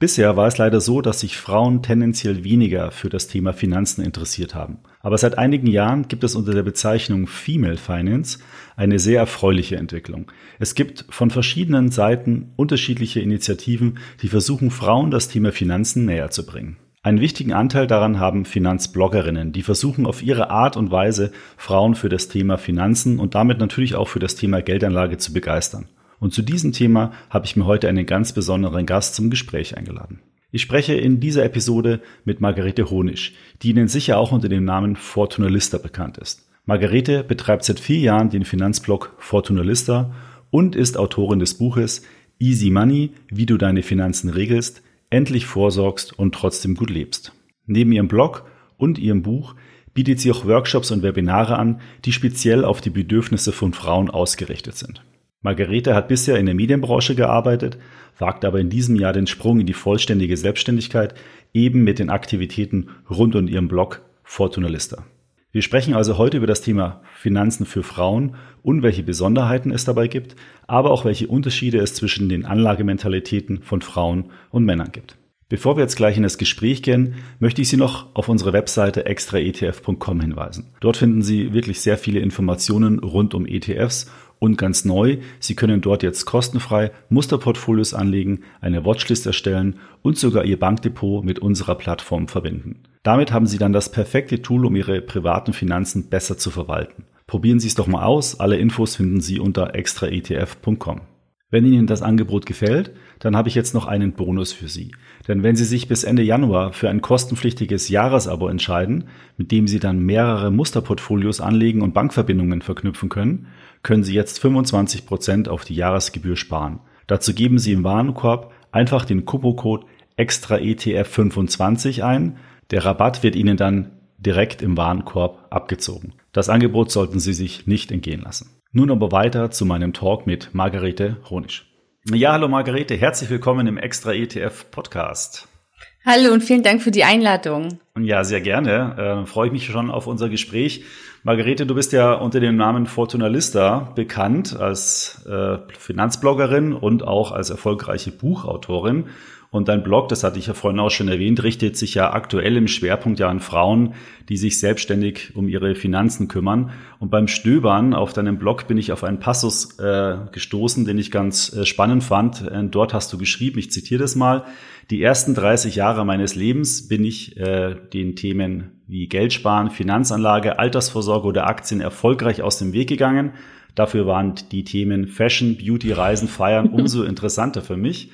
Bisher war es leider so, dass sich Frauen tendenziell weniger für das Thema Finanzen interessiert haben. Aber seit einigen Jahren gibt es unter der Bezeichnung Female Finance eine sehr erfreuliche Entwicklung. Es gibt von verschiedenen Seiten unterschiedliche Initiativen, die versuchen, Frauen das Thema Finanzen näher zu bringen. Einen wichtigen Anteil daran haben Finanzbloggerinnen, die versuchen auf ihre Art und Weise Frauen für das Thema Finanzen und damit natürlich auch für das Thema Geldanlage zu begeistern. Und zu diesem Thema habe ich mir heute einen ganz besonderen Gast zum Gespräch eingeladen. Ich spreche in dieser Episode mit Margarete Honisch, die Ihnen sicher auch unter dem Namen Fortunalista bekannt ist. Margarete betreibt seit vier Jahren den Finanzblog Fortunalista und ist Autorin des Buches Easy Money, wie du deine Finanzen regelst, endlich vorsorgst und trotzdem gut lebst. Neben ihrem Blog und ihrem Buch bietet sie auch Workshops und Webinare an, die speziell auf die Bedürfnisse von Frauen ausgerichtet sind. Margarete hat bisher in der Medienbranche gearbeitet, wagt aber in diesem Jahr den Sprung in die vollständige Selbstständigkeit, eben mit den Aktivitäten rund um ihren Blog Fortunalista. Wir sprechen also heute über das Thema Finanzen für Frauen und welche Besonderheiten es dabei gibt, aber auch welche Unterschiede es zwischen den Anlagementalitäten von Frauen und Männern gibt. Bevor wir jetzt gleich in das Gespräch gehen, möchte ich Sie noch auf unsere Webseite extraetf.com hinweisen. Dort finden Sie wirklich sehr viele Informationen rund um ETFs und ganz neu, Sie können dort jetzt kostenfrei Musterportfolios anlegen, eine Watchlist erstellen und sogar Ihr Bankdepot mit unserer Plattform verbinden. Damit haben Sie dann das perfekte Tool, um Ihre privaten Finanzen besser zu verwalten. Probieren Sie es doch mal aus. Alle Infos finden Sie unter extraetf.com. Wenn Ihnen das Angebot gefällt, dann habe ich jetzt noch einen Bonus für Sie. Denn wenn Sie sich bis Ende Januar für ein kostenpflichtiges Jahresabo entscheiden, mit dem Sie dann mehrere Musterportfolios anlegen und Bankverbindungen verknüpfen können, können Sie jetzt 25 Prozent auf die Jahresgebühr sparen. Dazu geben Sie im Warenkorb einfach den Kupo-Code EXTRAETF25 ein. Der Rabatt wird Ihnen dann direkt im Warenkorb abgezogen. Das Angebot sollten Sie sich nicht entgehen lassen. Nun aber weiter zu meinem Talk mit Margarete Honisch. Ja, hallo Margarete, herzlich willkommen im Extra ETF Podcast. Hallo und vielen Dank für die Einladung. Ja, sehr gerne. Äh, freue ich mich schon auf unser Gespräch. Margarete, du bist ja unter dem Namen Fortunalista bekannt als äh, Finanzbloggerin und auch als erfolgreiche Buchautorin. Und dein Blog, das hatte ich ja vorhin auch schon erwähnt, richtet sich ja aktuell im Schwerpunkt ja an Frauen, die sich selbstständig um ihre Finanzen kümmern. Und beim Stöbern auf deinem Blog bin ich auf einen Passus äh, gestoßen, den ich ganz äh, spannend fand. Äh, dort hast du geschrieben, ich zitiere das mal, die ersten 30 Jahre meines Lebens bin ich äh, den Themen wie Geldsparen, Finanzanlage, Altersvorsorge oder Aktien erfolgreich aus dem Weg gegangen. Dafür waren die Themen Fashion, Beauty, Reisen, Feiern umso interessanter für mich.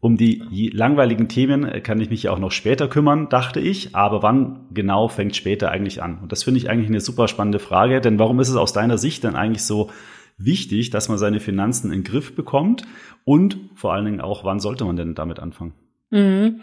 Um die langweiligen Themen äh, kann ich mich ja auch noch später kümmern, dachte ich. Aber wann genau fängt später eigentlich an? Und das finde ich eigentlich eine super spannende Frage. Denn warum ist es aus deiner Sicht denn eigentlich so wichtig, dass man seine Finanzen in den Griff bekommt? Und vor allen Dingen auch, wann sollte man denn damit anfangen? Mhm.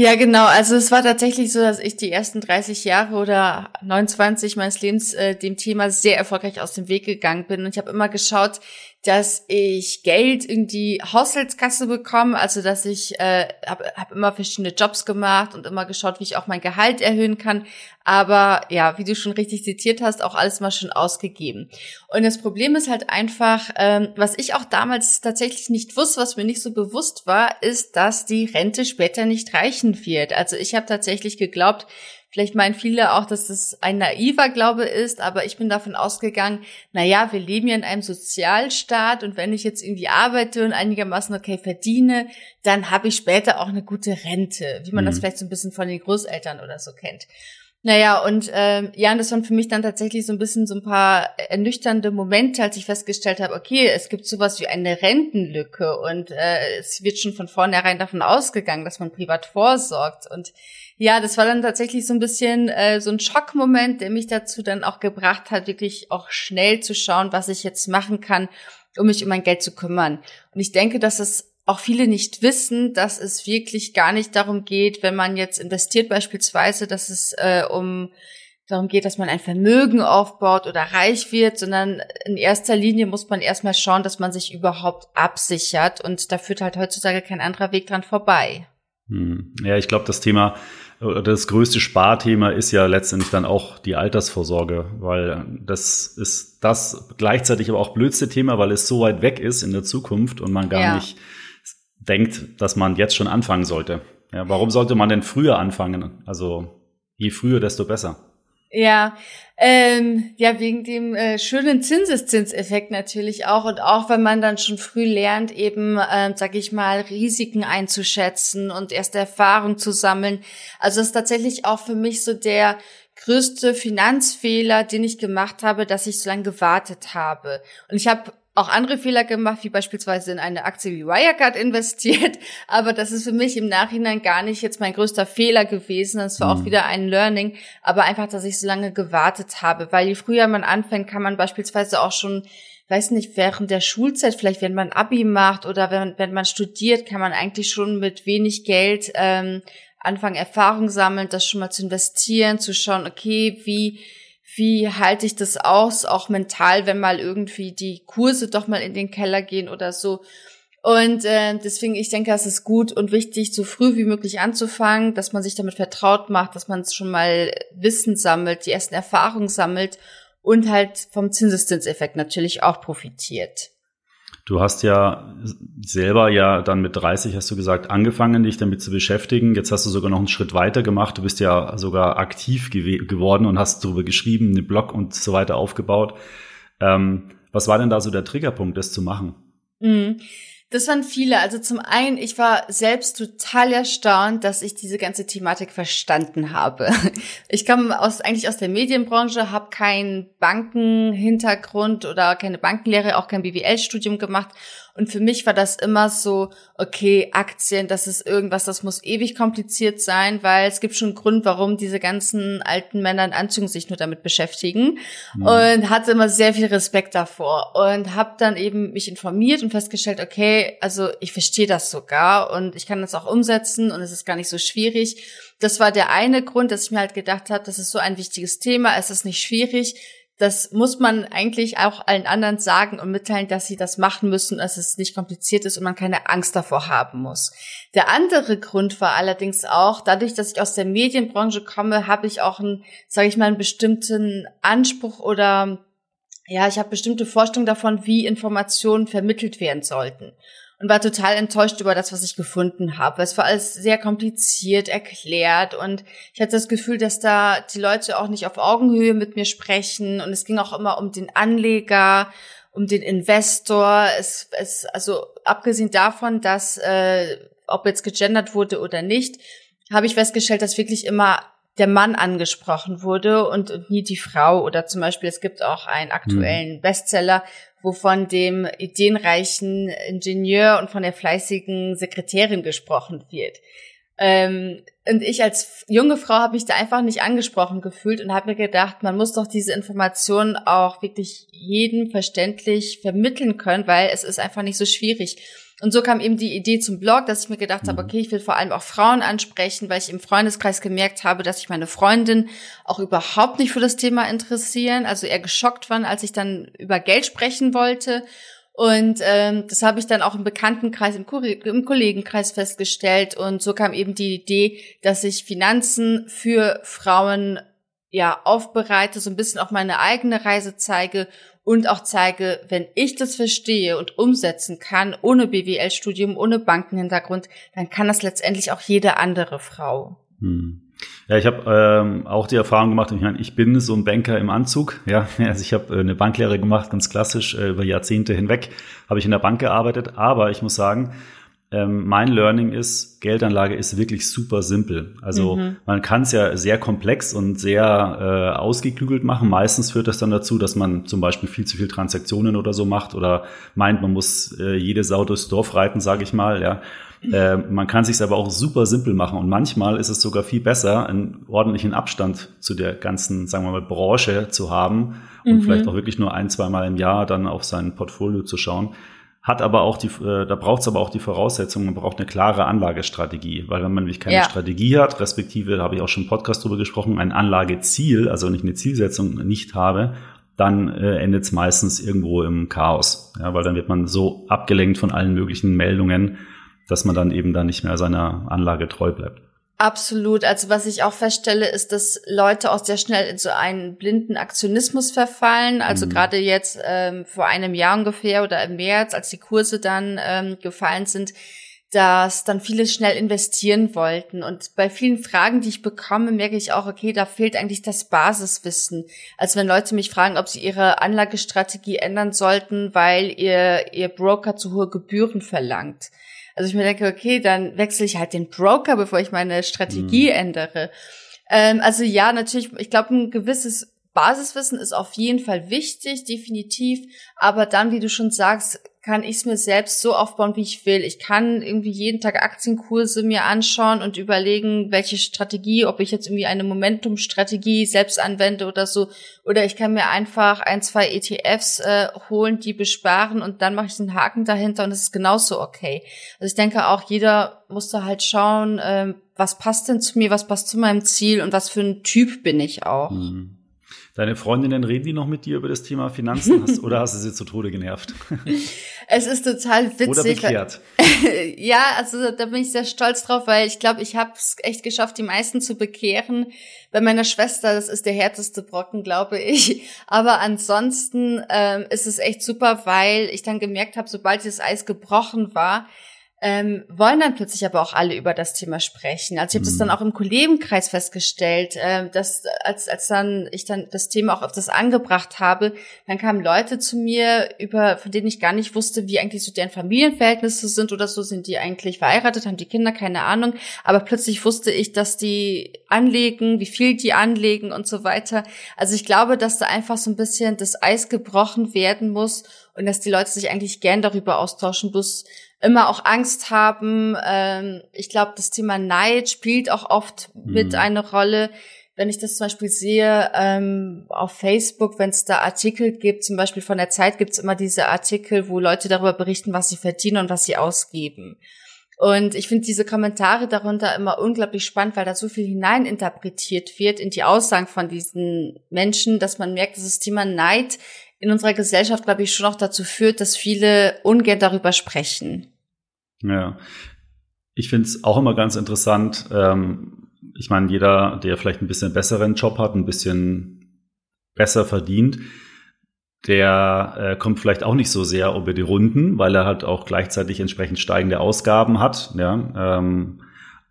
Ja, genau. Also es war tatsächlich so, dass ich die ersten 30 Jahre oder 29 meines Lebens äh, dem Thema sehr erfolgreich aus dem Weg gegangen bin. Und ich habe immer geschaut, dass ich Geld in die Haushaltskasse bekomme, also dass ich äh, habe hab immer verschiedene Jobs gemacht und immer geschaut, wie ich auch mein Gehalt erhöhen kann. Aber ja, wie du schon richtig zitiert hast, auch alles mal schon ausgegeben. Und das Problem ist halt einfach, ähm, was ich auch damals tatsächlich nicht wusste, was mir nicht so bewusst war, ist, dass die Rente später nicht reichen wird. Also ich habe tatsächlich geglaubt, Vielleicht meinen viele auch, dass es ein naiver Glaube ist, aber ich bin davon ausgegangen, na ja, wir leben ja in einem Sozialstaat und wenn ich jetzt irgendwie arbeite und einigermaßen okay verdiene, dann habe ich später auch eine gute Rente, wie man mhm. das vielleicht so ein bisschen von den Großeltern oder so kennt. Naja, und ähm, ja, das waren für mich dann tatsächlich so ein bisschen so ein paar ernüchternde Momente, als ich festgestellt habe, okay, es gibt sowas wie eine Rentenlücke und äh, es wird schon von vornherein davon ausgegangen, dass man privat vorsorgt. Und ja, das war dann tatsächlich so ein bisschen äh, so ein Schockmoment, der mich dazu dann auch gebracht hat, wirklich auch schnell zu schauen, was ich jetzt machen kann, um mich um mein Geld zu kümmern. Und ich denke, dass es auch viele nicht wissen, dass es wirklich gar nicht darum geht, wenn man jetzt investiert beispielsweise, dass es äh, um darum geht, dass man ein Vermögen aufbaut oder reich wird, sondern in erster Linie muss man erstmal schauen, dass man sich überhaupt absichert und da führt halt heutzutage kein anderer Weg dran vorbei. Hm. Ja, ich glaube, das Thema das größte Sparthema ist ja letztendlich dann auch die Altersvorsorge, weil das ist das gleichzeitig aber auch blödste Thema, weil es so weit weg ist in der Zukunft und man gar ja. nicht denkt, dass man jetzt schon anfangen sollte. Ja, warum sollte man denn früher anfangen? Also je früher, desto besser. Ja, ähm, ja, wegen dem äh, schönen Zinseszinseffekt natürlich auch und auch wenn man dann schon früh lernt, eben, ähm, sag ich mal, Risiken einzuschätzen und erste Erfahrung zu sammeln. Also das ist tatsächlich auch für mich so der größte Finanzfehler, den ich gemacht habe, dass ich so lange gewartet habe. Und ich habe auch andere Fehler gemacht, wie beispielsweise in eine Aktie wie Wirecard investiert. Aber das ist für mich im Nachhinein gar nicht jetzt mein größter Fehler gewesen. Das war mhm. auch wieder ein Learning. Aber einfach, dass ich so lange gewartet habe. Weil je früher man anfängt, kann man beispielsweise auch schon weiß nicht, während der Schulzeit, vielleicht wenn man Abi macht oder wenn, wenn man studiert, kann man eigentlich schon mit wenig Geld ähm, anfangen, Erfahrung sammeln, das schon mal zu investieren, zu schauen, okay, wie wie halte ich das aus, auch mental, wenn mal irgendwie die Kurse doch mal in den Keller gehen oder so. Und äh, deswegen, ich denke, es ist gut und wichtig, so früh wie möglich anzufangen, dass man sich damit vertraut macht, dass man schon mal Wissen sammelt, die ersten Erfahrungen sammelt und halt vom Zinseszinseffekt natürlich auch profitiert. Du hast ja selber ja dann mit 30, hast du gesagt, angefangen, dich damit zu beschäftigen. Jetzt hast du sogar noch einen Schritt weiter gemacht. Du bist ja sogar aktiv gew geworden und hast darüber geschrieben, einen Blog und so weiter aufgebaut. Ähm, was war denn da so der Triggerpunkt, das zu machen? Mhm. Das waren viele. Also zum einen, ich war selbst total erstaunt, dass ich diese ganze Thematik verstanden habe. Ich komme aus, eigentlich aus der Medienbranche, habe keinen Bankenhintergrund oder keine Bankenlehre, auch kein BWL-Studium gemacht und für mich war das immer so, okay, Aktien, das ist irgendwas, das muss ewig kompliziert sein, weil es gibt schon einen Grund, warum diese ganzen alten Männer in Anzügen sich nur damit beschäftigen. Mhm. Und hatte immer sehr viel Respekt davor. Und habe dann eben mich informiert und festgestellt, okay, also ich verstehe das sogar und ich kann das auch umsetzen und es ist gar nicht so schwierig. Das war der eine Grund, dass ich mir halt gedacht habe, das ist so ein wichtiges Thema, es ist nicht schwierig das muss man eigentlich auch allen anderen sagen und mitteilen, dass sie das machen müssen, dass es nicht kompliziert ist und man keine Angst davor haben muss. Der andere Grund war allerdings auch, dadurch, dass ich aus der Medienbranche komme, habe ich auch einen, sage ich mal, einen bestimmten Anspruch oder ja, ich habe bestimmte Vorstellungen davon, wie Informationen vermittelt werden sollten und war total enttäuscht über das, was ich gefunden habe. Es war alles sehr kompliziert erklärt und ich hatte das Gefühl, dass da die Leute auch nicht auf Augenhöhe mit mir sprechen und es ging auch immer um den Anleger, um den Investor. Es, es also abgesehen davon, dass äh, ob jetzt gegendert wurde oder nicht, habe ich festgestellt, dass wirklich immer der Mann angesprochen wurde und, und nie die Frau. Oder zum Beispiel, es gibt auch einen aktuellen hm. Bestseller, wo von dem ideenreichen Ingenieur und von der fleißigen Sekretärin gesprochen wird. Ähm, und ich als junge Frau habe mich da einfach nicht angesprochen gefühlt und habe mir gedacht, man muss doch diese Informationen auch wirklich jedem verständlich vermitteln können, weil es ist einfach nicht so schwierig. Und so kam eben die Idee zum Blog, dass ich mir gedacht mhm. habe, okay, ich will vor allem auch Frauen ansprechen, weil ich im Freundeskreis gemerkt habe, dass sich meine Freundin auch überhaupt nicht für das Thema interessieren, also eher geschockt waren, als ich dann über Geld sprechen wollte. Und ähm, das habe ich dann auch im Bekanntenkreis, im, im Kollegenkreis festgestellt. Und so kam eben die Idee, dass ich Finanzen für Frauen ja aufbereite, so ein bisschen auch meine eigene Reise zeige und auch zeige, wenn ich das verstehe und umsetzen kann, ohne BWL-Studium, ohne Bankenhintergrund, dann kann das letztendlich auch jede andere Frau. Hm. Ja, ich habe ähm, auch die Erfahrung gemacht, ich, meine, ich bin so ein Banker im Anzug. Ja, also ich habe äh, eine Banklehre gemacht, ganz klassisch äh, über Jahrzehnte hinweg habe ich in der Bank gearbeitet. Aber ich muss sagen, ähm, mein Learning ist, Geldanlage ist wirklich super simpel. Also mhm. man kann es ja sehr komplex und sehr äh, ausgeklügelt machen. Meistens führt das dann dazu, dass man zum Beispiel viel zu viel Transaktionen oder so macht oder meint, man muss äh, jede Sau durchs Dorf reiten, sage ich mal. Ja. Äh, man kann sich aber auch super simpel machen und manchmal ist es sogar viel besser, einen ordentlichen Abstand zu der ganzen, sagen wir mal, Branche zu haben und mhm. vielleicht auch wirklich nur ein, zwei Mal im Jahr dann auf sein Portfolio zu schauen hat aber auch die, äh, da braucht es aber auch die Voraussetzungen, man braucht eine klare Anlagestrategie, weil wenn man nämlich keine ja. Strategie hat, respektive, da habe ich auch schon im Podcast drüber gesprochen, ein Anlageziel, also nicht eine Zielsetzung nicht habe, dann äh, endet es meistens irgendwo im Chaos, ja, weil dann wird man so abgelenkt von allen möglichen Meldungen, dass man dann eben dann nicht mehr seiner Anlage treu bleibt. Absolut. Also was ich auch feststelle, ist, dass Leute auch sehr schnell in so einen blinden Aktionismus verfallen. Also mhm. gerade jetzt ähm, vor einem Jahr ungefähr oder im März, als die Kurse dann ähm, gefallen sind, dass dann viele schnell investieren wollten. Und bei vielen Fragen, die ich bekomme, merke ich auch, okay, da fehlt eigentlich das Basiswissen. Also wenn Leute mich fragen, ob sie ihre Anlagestrategie ändern sollten, weil ihr, ihr Broker zu hohe Gebühren verlangt also ich mir denke, okay, dann wechsle ich halt den Broker, bevor ich meine Strategie mhm. ändere. Ähm, also ja, natürlich, ich glaube, ein gewisses Basiswissen ist auf jeden Fall wichtig, definitiv. Aber dann, wie du schon sagst, kann ich es mir selbst so aufbauen, wie ich will. Ich kann irgendwie jeden Tag Aktienkurse mir anschauen und überlegen, welche Strategie, ob ich jetzt irgendwie eine Momentum-Strategie selbst anwende oder so. Oder ich kann mir einfach ein, zwei ETFs äh, holen, die besparen und dann mache ich einen Haken dahinter und es ist genauso okay. Also ich denke auch, jeder muss da halt schauen, äh, was passt denn zu mir, was passt zu meinem Ziel und was für ein Typ bin ich auch. Mhm. Deine Freundinnen reden die noch mit dir über das Thema Finanzen hast, oder hast du sie zu Tode genervt? Es ist total witzig. Oder bekehrt. ja, also da bin ich sehr stolz drauf, weil ich glaube, ich habe es echt geschafft, die meisten zu bekehren. Bei meiner Schwester, das ist der härteste Brocken, glaube ich. Aber ansonsten ähm, ist es echt super, weil ich dann gemerkt habe, sobald das Eis gebrochen war, ähm, wollen dann plötzlich aber auch alle über das Thema sprechen. Also ich habe mhm. das dann auch im Kollegenkreis festgestellt, äh, dass als als dann ich dann das Thema auch auf das angebracht habe, dann kamen Leute zu mir über von denen ich gar nicht wusste, wie eigentlich so deren Familienverhältnisse sind oder so sind die eigentlich verheiratet, haben die Kinder keine Ahnung, aber plötzlich wusste ich, dass die anlegen, wie viel die anlegen und so weiter. Also ich glaube, dass da einfach so ein bisschen das Eis gebrochen werden muss und dass die Leute sich eigentlich gern darüber austauschen, bloß immer auch Angst haben. Ähm, ich glaube, das Thema Neid spielt auch oft mhm. mit eine Rolle. Wenn ich das zum Beispiel sehe ähm, auf Facebook, wenn es da Artikel gibt, zum Beispiel von der Zeit gibt es immer diese Artikel, wo Leute darüber berichten, was sie verdienen und was sie ausgeben. Und ich finde diese Kommentare darunter immer unglaublich spannend, weil da so viel hineininterpretiert wird in die Aussagen von diesen Menschen, dass man merkt, dass das Thema Neid in unserer Gesellschaft, glaube ich, schon auch dazu führt, dass viele ungern darüber sprechen. Ja, ich finde es auch immer ganz interessant. Ähm, ich meine, jeder, der vielleicht ein bisschen besseren Job hat, ein bisschen besser verdient, der äh, kommt vielleicht auch nicht so sehr über die Runden, weil er halt auch gleichzeitig entsprechend steigende Ausgaben hat. Ja, ähm,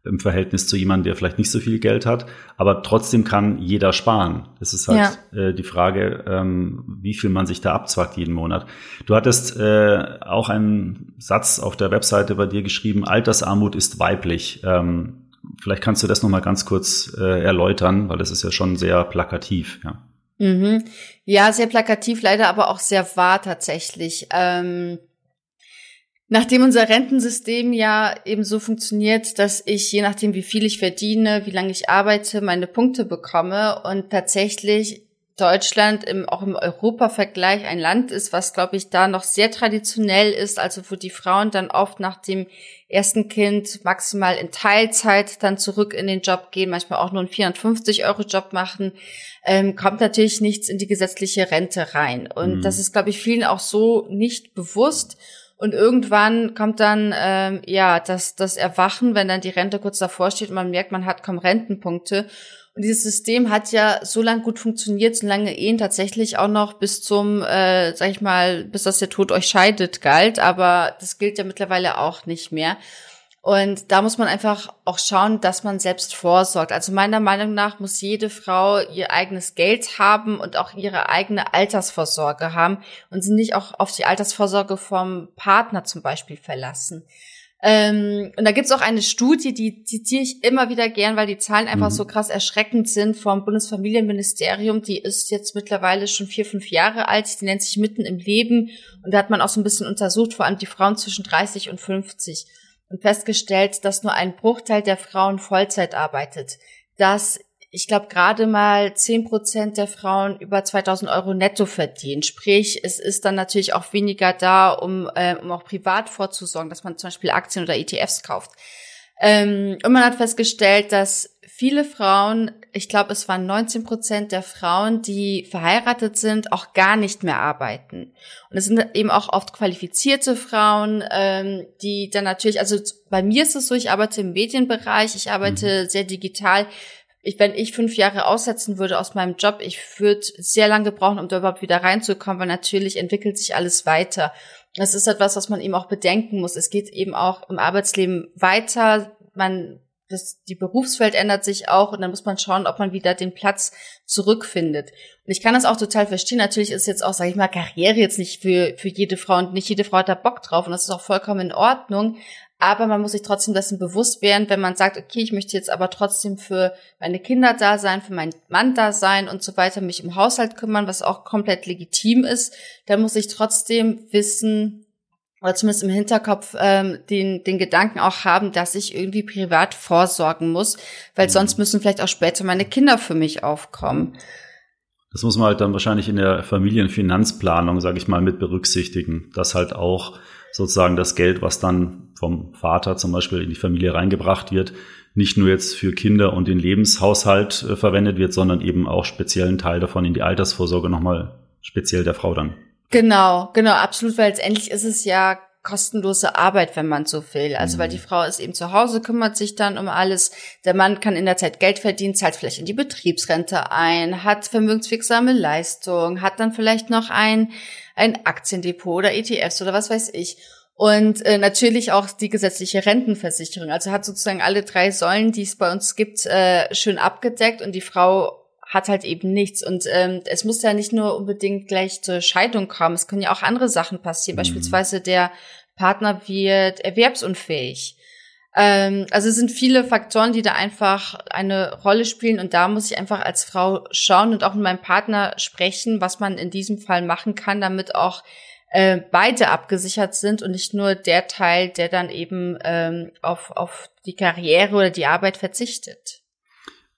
im Verhältnis zu jemandem, der vielleicht nicht so viel Geld hat. Aber trotzdem kann jeder sparen. Es ist halt ja. äh, die Frage, ähm, wie viel man sich da abzwackt jeden Monat. Du hattest äh, auch einen Satz auf der Webseite bei dir geschrieben, Altersarmut ist weiblich. Ähm, vielleicht kannst du das nochmal ganz kurz äh, erläutern, weil das ist ja schon sehr plakativ. Ja. Mhm. Ja, sehr plakativ, leider aber auch sehr wahr tatsächlich. Ähm Nachdem unser Rentensystem ja eben so funktioniert, dass ich je nachdem, wie viel ich verdiene, wie lange ich arbeite, meine Punkte bekomme und tatsächlich Deutschland im, auch im Europa-Vergleich ein Land ist, was, glaube ich, da noch sehr traditionell ist, also wo die Frauen dann oft nach dem ersten Kind maximal in Teilzeit dann zurück in den Job gehen, manchmal auch nur einen 450-Euro-Job machen, ähm, kommt natürlich nichts in die gesetzliche Rente rein. Und mhm. das ist, glaube ich, vielen auch so nicht bewusst. Und irgendwann kommt dann ähm, ja das, das Erwachen, wenn dann die Rente kurz davor steht und man merkt, man hat kaum Rentenpunkte. Und dieses System hat ja so lange gut funktioniert, solange Ehen tatsächlich auch noch bis zum, äh, sag ich mal, bis dass der Tod euch scheidet galt. Aber das gilt ja mittlerweile auch nicht mehr. Und da muss man einfach auch schauen, dass man selbst vorsorgt. Also meiner Meinung nach muss jede Frau ihr eigenes Geld haben und auch ihre eigene Altersvorsorge haben und sie nicht auch auf die Altersvorsorge vom Partner zum Beispiel verlassen. Ähm, und da gibt's auch eine Studie, die zitiere ich immer wieder gern, weil die Zahlen einfach mhm. so krass erschreckend sind vom Bundesfamilienministerium. Die ist jetzt mittlerweile schon vier, fünf Jahre alt. Die nennt sich Mitten im Leben. Und da hat man auch so ein bisschen untersucht, vor allem die Frauen zwischen 30 und 50 und festgestellt, dass nur ein Bruchteil der Frauen Vollzeit arbeitet, dass ich glaube, gerade mal zehn Prozent der Frauen über 2000 Euro netto verdienen. Sprich, es ist dann natürlich auch weniger da, um, äh, um auch privat vorzusorgen, dass man zum Beispiel Aktien oder ETFs kauft. Ähm, und man hat festgestellt, dass viele Frauen, ich glaube, es waren 19 Prozent der Frauen, die verheiratet sind, auch gar nicht mehr arbeiten. Und es sind eben auch oft qualifizierte Frauen, ähm, die dann natürlich, also bei mir ist es so, ich arbeite im Medienbereich, ich arbeite mhm. sehr digital. Ich, wenn ich fünf Jahre aussetzen würde aus meinem Job, ich würde sehr lange brauchen, um da überhaupt wieder reinzukommen, weil natürlich entwickelt sich alles weiter. Das ist etwas, was man eben auch bedenken muss. Es geht eben auch im Arbeitsleben weiter. Man das, die Berufswelt ändert sich auch und dann muss man schauen, ob man wieder den Platz zurückfindet. Und ich kann das auch total verstehen. Natürlich ist jetzt auch, sage ich mal, Karriere jetzt nicht für, für jede Frau und nicht jede Frau hat da Bock drauf und das ist auch vollkommen in Ordnung. Aber man muss sich trotzdem dessen bewusst werden, wenn man sagt, okay, ich möchte jetzt aber trotzdem für meine Kinder da sein, für meinen Mann da sein und so weiter, mich im Haushalt kümmern, was auch komplett legitim ist, dann muss ich trotzdem wissen, oder zumindest im Hinterkopf ähm, den, den Gedanken auch haben, dass ich irgendwie privat vorsorgen muss, weil mhm. sonst müssen vielleicht auch später meine Kinder für mich aufkommen. Das muss man halt dann wahrscheinlich in der Familienfinanzplanung, sage ich mal, mit berücksichtigen, dass halt auch sozusagen das Geld, was dann vom Vater zum Beispiel in die Familie reingebracht wird, nicht nur jetzt für Kinder und den Lebenshaushalt äh, verwendet wird, sondern eben auch speziellen Teil davon in die Altersvorsorge nochmal speziell der Frau dann. Genau, genau, absolut, weil letztendlich ist es ja kostenlose Arbeit, wenn man so will. Also mhm. weil die Frau ist eben zu Hause, kümmert sich dann um alles. Der Mann kann in der Zeit Geld verdienen, zahlt vielleicht in die Betriebsrente ein, hat vermögenswirksame Leistung, hat dann vielleicht noch ein, ein Aktiendepot oder ETFs oder was weiß ich. Und äh, natürlich auch die gesetzliche Rentenversicherung. Also hat sozusagen alle drei Säulen, die es bei uns gibt, äh, schön abgedeckt und die Frau hat halt eben nichts. Und ähm, es muss ja nicht nur unbedingt gleich zur Scheidung kommen. Es können ja auch andere Sachen passieren. Mhm. Beispielsweise der Partner wird erwerbsunfähig. Ähm, also es sind viele Faktoren, die da einfach eine Rolle spielen. Und da muss ich einfach als Frau schauen und auch mit meinem Partner sprechen, was man in diesem Fall machen kann, damit auch äh, beide abgesichert sind und nicht nur der Teil, der dann eben ähm, auf, auf die Karriere oder die Arbeit verzichtet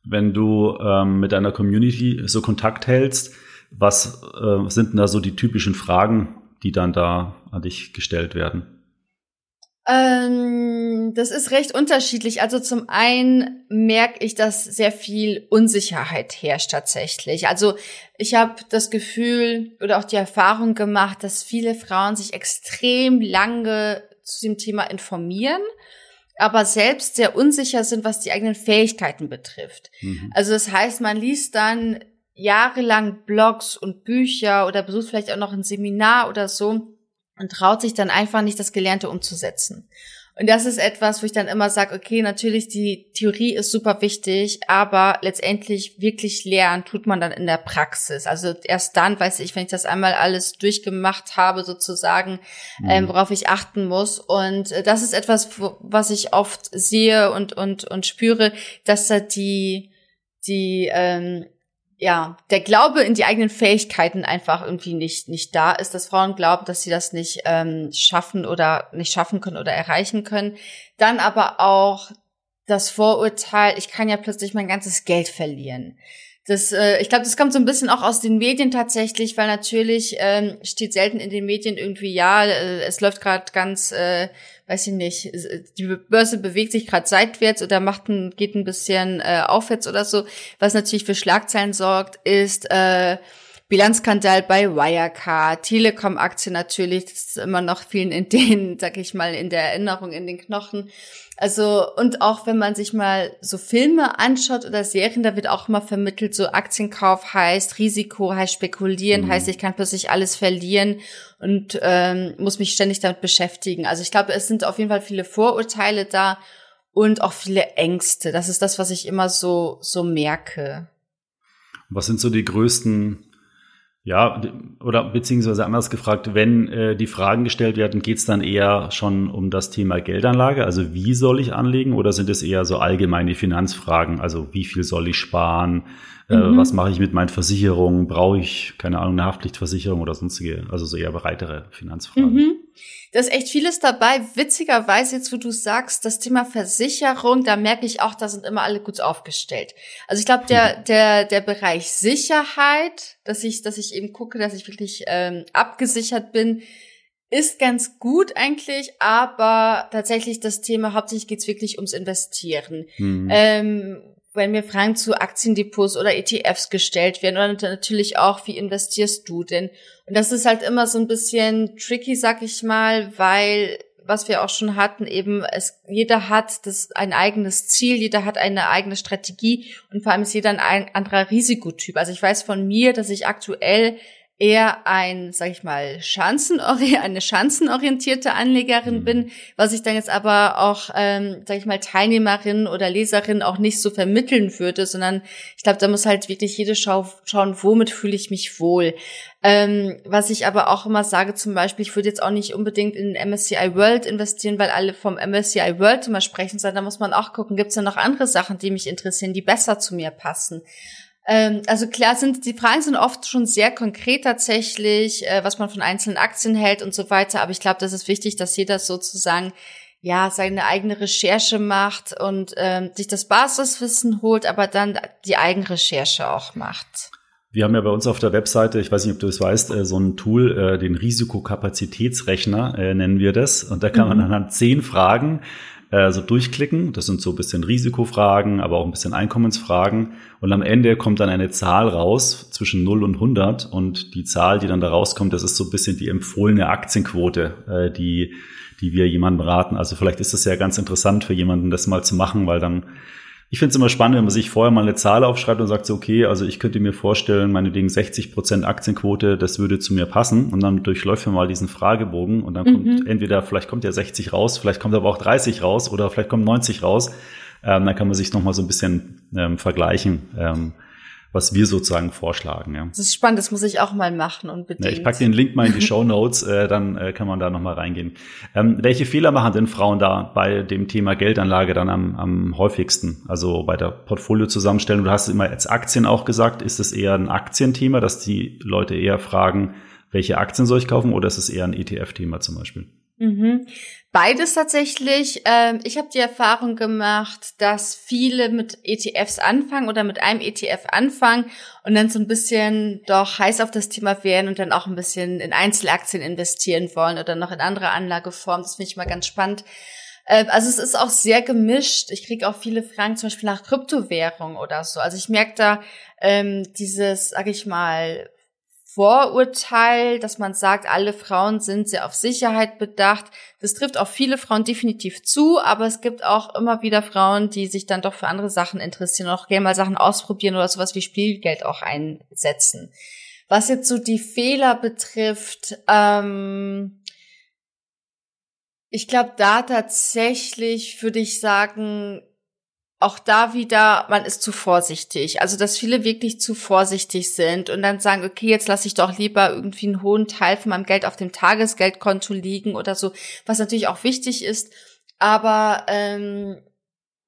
wenn du ähm, mit deiner Community so Kontakt hältst, was äh, sind denn da so die typischen Fragen, die dann da an dich gestellt werden? Ähm, das ist recht unterschiedlich. Also zum einen merke ich, dass sehr viel Unsicherheit herrscht tatsächlich. Also ich habe das Gefühl oder auch die Erfahrung gemacht, dass viele Frauen sich extrem lange zu dem Thema informieren aber selbst sehr unsicher sind, was die eigenen Fähigkeiten betrifft. Mhm. Also das heißt, man liest dann jahrelang Blogs und Bücher oder besucht vielleicht auch noch ein Seminar oder so und traut sich dann einfach nicht, das Gelernte umzusetzen. Und das ist etwas, wo ich dann immer sage, okay, natürlich, die Theorie ist super wichtig, aber letztendlich wirklich lernen tut man dann in der Praxis. Also erst dann weiß ich, wenn ich das einmal alles durchgemacht habe, sozusagen, mhm. ähm, worauf ich achten muss. Und äh, das ist etwas, was ich oft sehe und, und, und spüre, dass da die, die, ähm, ja, der Glaube in die eigenen Fähigkeiten einfach irgendwie nicht, nicht da ist, dass Frauen glauben, dass sie das nicht ähm, schaffen oder nicht schaffen können oder erreichen können. Dann aber auch das Vorurteil, ich kann ja plötzlich mein ganzes Geld verlieren. Das, äh, ich glaube, das kommt so ein bisschen auch aus den Medien tatsächlich, weil natürlich ähm, steht selten in den Medien irgendwie, ja, äh, es läuft gerade ganz äh, weiß ich nicht, die Börse bewegt sich gerade seitwärts oder macht ein, geht ein bisschen äh, aufwärts oder so. Was natürlich für Schlagzeilen sorgt, ist äh, Bilanzskandal bei Wirecard, Telekom-Aktie natürlich, das ist immer noch vielen in denen, sag ich mal, in der Erinnerung, in den Knochen. Also, und auch wenn man sich mal so Filme anschaut oder Serien, da wird auch immer vermittelt, so Aktienkauf heißt Risiko, heißt spekulieren, mhm. heißt, ich kann plötzlich alles verlieren und ähm, muss mich ständig damit beschäftigen. Also ich glaube, es sind auf jeden Fall viele Vorurteile da und auch viele Ängste. Das ist das, was ich immer so, so merke. Was sind so die größten ja, oder beziehungsweise anders gefragt, wenn äh, die Fragen gestellt werden, geht es dann eher schon um das Thema Geldanlage? Also wie soll ich anlegen oder sind es eher so allgemeine Finanzfragen? Also wie viel soll ich sparen? Äh, mhm. was mache ich mit meinen Versicherungen? Brauche ich, keine Ahnung, eine Haftpflichtversicherung oder sonstige, also so eher breitere Finanzfragen? Mhm. Da ist echt vieles dabei. Witzigerweise, jetzt wo du sagst, das Thema Versicherung, da merke ich auch, da sind immer alle gut aufgestellt. Also ich glaube, der, hm. der, der Bereich Sicherheit, dass ich, dass ich eben gucke, dass ich wirklich ähm, abgesichert bin, ist ganz gut eigentlich, aber tatsächlich das Thema, hauptsächlich geht's wirklich ums Investieren. Mhm. Ähm, wenn mir Fragen zu Aktiendepots oder ETFs gestellt werden oder natürlich auch, wie investierst du denn? Und das ist halt immer so ein bisschen tricky, sag ich mal, weil was wir auch schon hatten, eben es, jeder hat das ein eigenes Ziel, jeder hat eine eigene Strategie und vor allem ist jeder ein anderer Risikotyp. Also ich weiß von mir, dass ich aktuell eher ein, sag ich mal, Schanzenori eine schanzenorientierte Anlegerin mhm. bin, was ich dann jetzt aber auch, ähm, sag ich mal, Teilnehmerin oder Leserin auch nicht so vermitteln würde, sondern ich glaube, da muss halt wirklich jede Schau schauen, womit fühle ich mich wohl. Ähm, was ich aber auch immer sage, zum Beispiel, ich würde jetzt auch nicht unbedingt in MSCI World investieren, weil alle vom MSCI World immer sprechen, sondern da muss man auch gucken, gibt es da noch andere Sachen, die mich interessieren, die besser zu mir passen. Ähm, also klar sind die Fragen sind oft schon sehr konkret tatsächlich, äh, was man von einzelnen Aktien hält und so weiter. Aber ich glaube, das ist wichtig, dass jeder sozusagen ja seine eigene Recherche macht und ähm, sich das Basiswissen holt, aber dann die Eigenrecherche auch macht. Wir haben ja bei uns auf der Webseite, ich weiß nicht, ob du es weißt, äh, so ein Tool, äh, den Risikokapazitätsrechner nennen wir das. Und da kann man mhm. anhand zehn Fragen äh, so durchklicken. Das sind so ein bisschen Risikofragen, aber auch ein bisschen Einkommensfragen. Und am Ende kommt dann eine Zahl raus zwischen 0 und 100. Und die Zahl, die dann da rauskommt, das ist so ein bisschen die empfohlene Aktienquote, äh, die, die wir jemandem raten. Also vielleicht ist es ja ganz interessant für jemanden, das mal zu machen, weil dann ich finde es immer spannend, wenn man sich vorher mal eine Zahl aufschreibt und sagt so, okay, also ich könnte mir vorstellen, meinetwegen 60 Prozent Aktienquote, das würde zu mir passen. Und dann durchläuft man mal diesen Fragebogen und dann mhm. kommt entweder, vielleicht kommt ja 60 raus, vielleicht kommt aber auch 30 raus oder vielleicht kommt 90 raus. Ähm, dann kann man sich nochmal so ein bisschen ähm, vergleichen. Ähm, was wir sozusagen vorschlagen. Ja. Das ist spannend, das muss ich auch mal machen und Ja, ich packe den Link mal in die Show Notes, äh, dann äh, kann man da nochmal reingehen. Ähm, welche Fehler machen denn Frauen da bei dem Thema Geldanlage dann am, am häufigsten? Also bei der Portfoliozusammenstellung, du hast immer jetzt Aktien auch gesagt, ist es eher ein Aktienthema, dass die Leute eher fragen, welche Aktien soll ich kaufen oder ist es eher ein ETF-Thema zum Beispiel? Mhm. Beides tatsächlich. Ähm, ich habe die Erfahrung gemacht, dass viele mit ETFs anfangen oder mit einem ETF anfangen und dann so ein bisschen doch heiß auf das Thema werden und dann auch ein bisschen in Einzelaktien investieren wollen oder noch in andere Anlageformen. Das finde ich mal ganz spannend. Ähm, also es ist auch sehr gemischt. Ich kriege auch viele Fragen zum Beispiel nach Kryptowährung oder so. Also ich merke da ähm, dieses, sag ich mal, Vorurteil, dass man sagt, alle Frauen sind sehr auf Sicherheit bedacht. Das trifft auf viele Frauen definitiv zu, aber es gibt auch immer wieder Frauen, die sich dann doch für andere Sachen interessieren auch gerne mal Sachen ausprobieren oder sowas wie Spielgeld auch einsetzen. Was jetzt so die Fehler betrifft, ähm, ich glaube, da tatsächlich würde ich sagen, auch da wieder, man ist zu vorsichtig. Also, dass viele wirklich zu vorsichtig sind und dann sagen, okay, jetzt lasse ich doch lieber irgendwie einen hohen Teil von meinem Geld auf dem Tagesgeldkonto liegen oder so, was natürlich auch wichtig ist. Aber, ähm,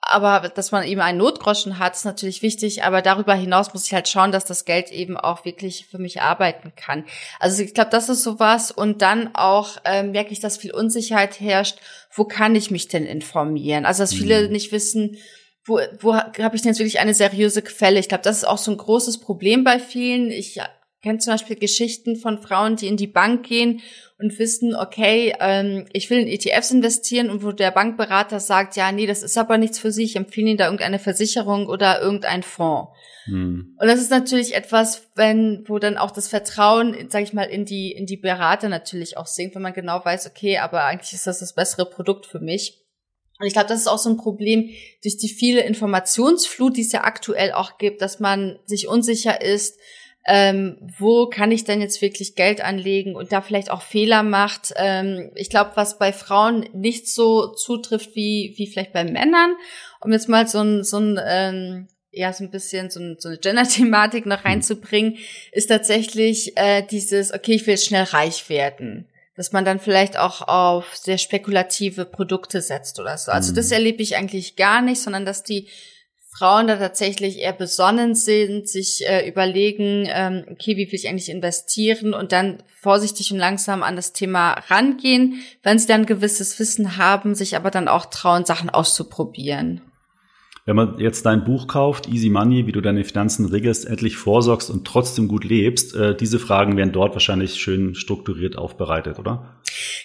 aber dass man eben einen Notgroschen hat, ist natürlich wichtig. Aber darüber hinaus muss ich halt schauen, dass das Geld eben auch wirklich für mich arbeiten kann. Also ich glaube, das ist sowas. Und dann auch ähm, merke ich, dass viel Unsicherheit herrscht. Wo kann ich mich denn informieren? Also dass viele mhm. nicht wissen, wo, wo habe ich denn jetzt wirklich eine seriöse Quelle? Ich glaube, das ist auch so ein großes Problem bei vielen. Ich kenne zum Beispiel Geschichten von Frauen, die in die Bank gehen und wissen, okay, ähm, ich will in ETFs investieren und wo der Bankberater sagt, ja, nee, das ist aber nichts für Sie, ich empfehle Ihnen da irgendeine Versicherung oder irgendein Fonds. Hm. Und das ist natürlich etwas, wenn, wo dann auch das Vertrauen, sage ich mal, in die, in die Berater natürlich auch sinkt, wenn man genau weiß, okay, aber eigentlich ist das das bessere Produkt für mich. Und ich glaube, das ist auch so ein Problem durch die viele Informationsflut, die es ja aktuell auch gibt, dass man sich unsicher ist, ähm, wo kann ich denn jetzt wirklich Geld anlegen und da vielleicht auch Fehler macht. Ähm, ich glaube, was bei Frauen nicht so zutrifft wie, wie vielleicht bei Männern, um jetzt mal so ein, so ein ähm, ja, so ein bisschen so, ein, so eine Gender-Thematik noch mhm. reinzubringen, ist tatsächlich äh, dieses, okay, ich will jetzt schnell reich werden dass man dann vielleicht auch auf sehr spekulative Produkte setzt oder so. Also mhm. das erlebe ich eigentlich gar nicht, sondern dass die Frauen da tatsächlich eher besonnen sind, sich äh, überlegen, ähm, okay, wie will ich eigentlich investieren und dann vorsichtig und langsam an das Thema rangehen, wenn sie dann gewisses Wissen haben, sich aber dann auch trauen, Sachen auszuprobieren. Wenn man jetzt dein Buch kauft, Easy Money, wie du deine Finanzen regelst, endlich vorsorgst und trotzdem gut lebst, äh, diese Fragen werden dort wahrscheinlich schön strukturiert aufbereitet, oder?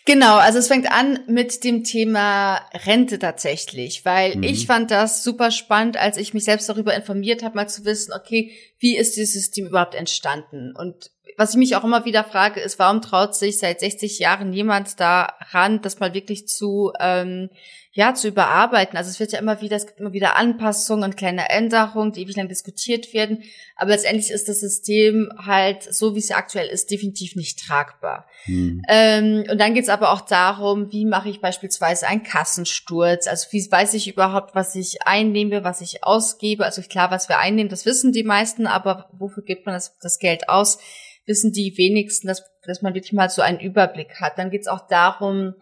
Genau, also es fängt an mit dem Thema Rente tatsächlich, weil mhm. ich fand das super spannend, als ich mich selbst darüber informiert habe, mal zu wissen, okay, wie ist dieses System überhaupt entstanden? Und was ich mich auch immer wieder frage, ist, warum traut sich seit 60 Jahren jemand daran, das mal wirklich zu ähm, ja, zu überarbeiten. Also es wird ja immer wieder, es gibt immer wieder Anpassungen und kleine Änderungen, die ewig lang diskutiert werden. Aber letztendlich ist das System halt, so wie es ja aktuell ist, definitiv nicht tragbar. Hm. Ähm, und dann geht es aber auch darum, wie mache ich beispielsweise einen Kassensturz? Also wie weiß ich überhaupt, was ich einnehme, was ich ausgebe? Also klar, was wir einnehmen, das wissen die meisten, aber wofür gibt man das, das Geld aus? Wissen die wenigsten, dass, dass man wirklich mal so einen Überblick hat. Dann geht es auch darum,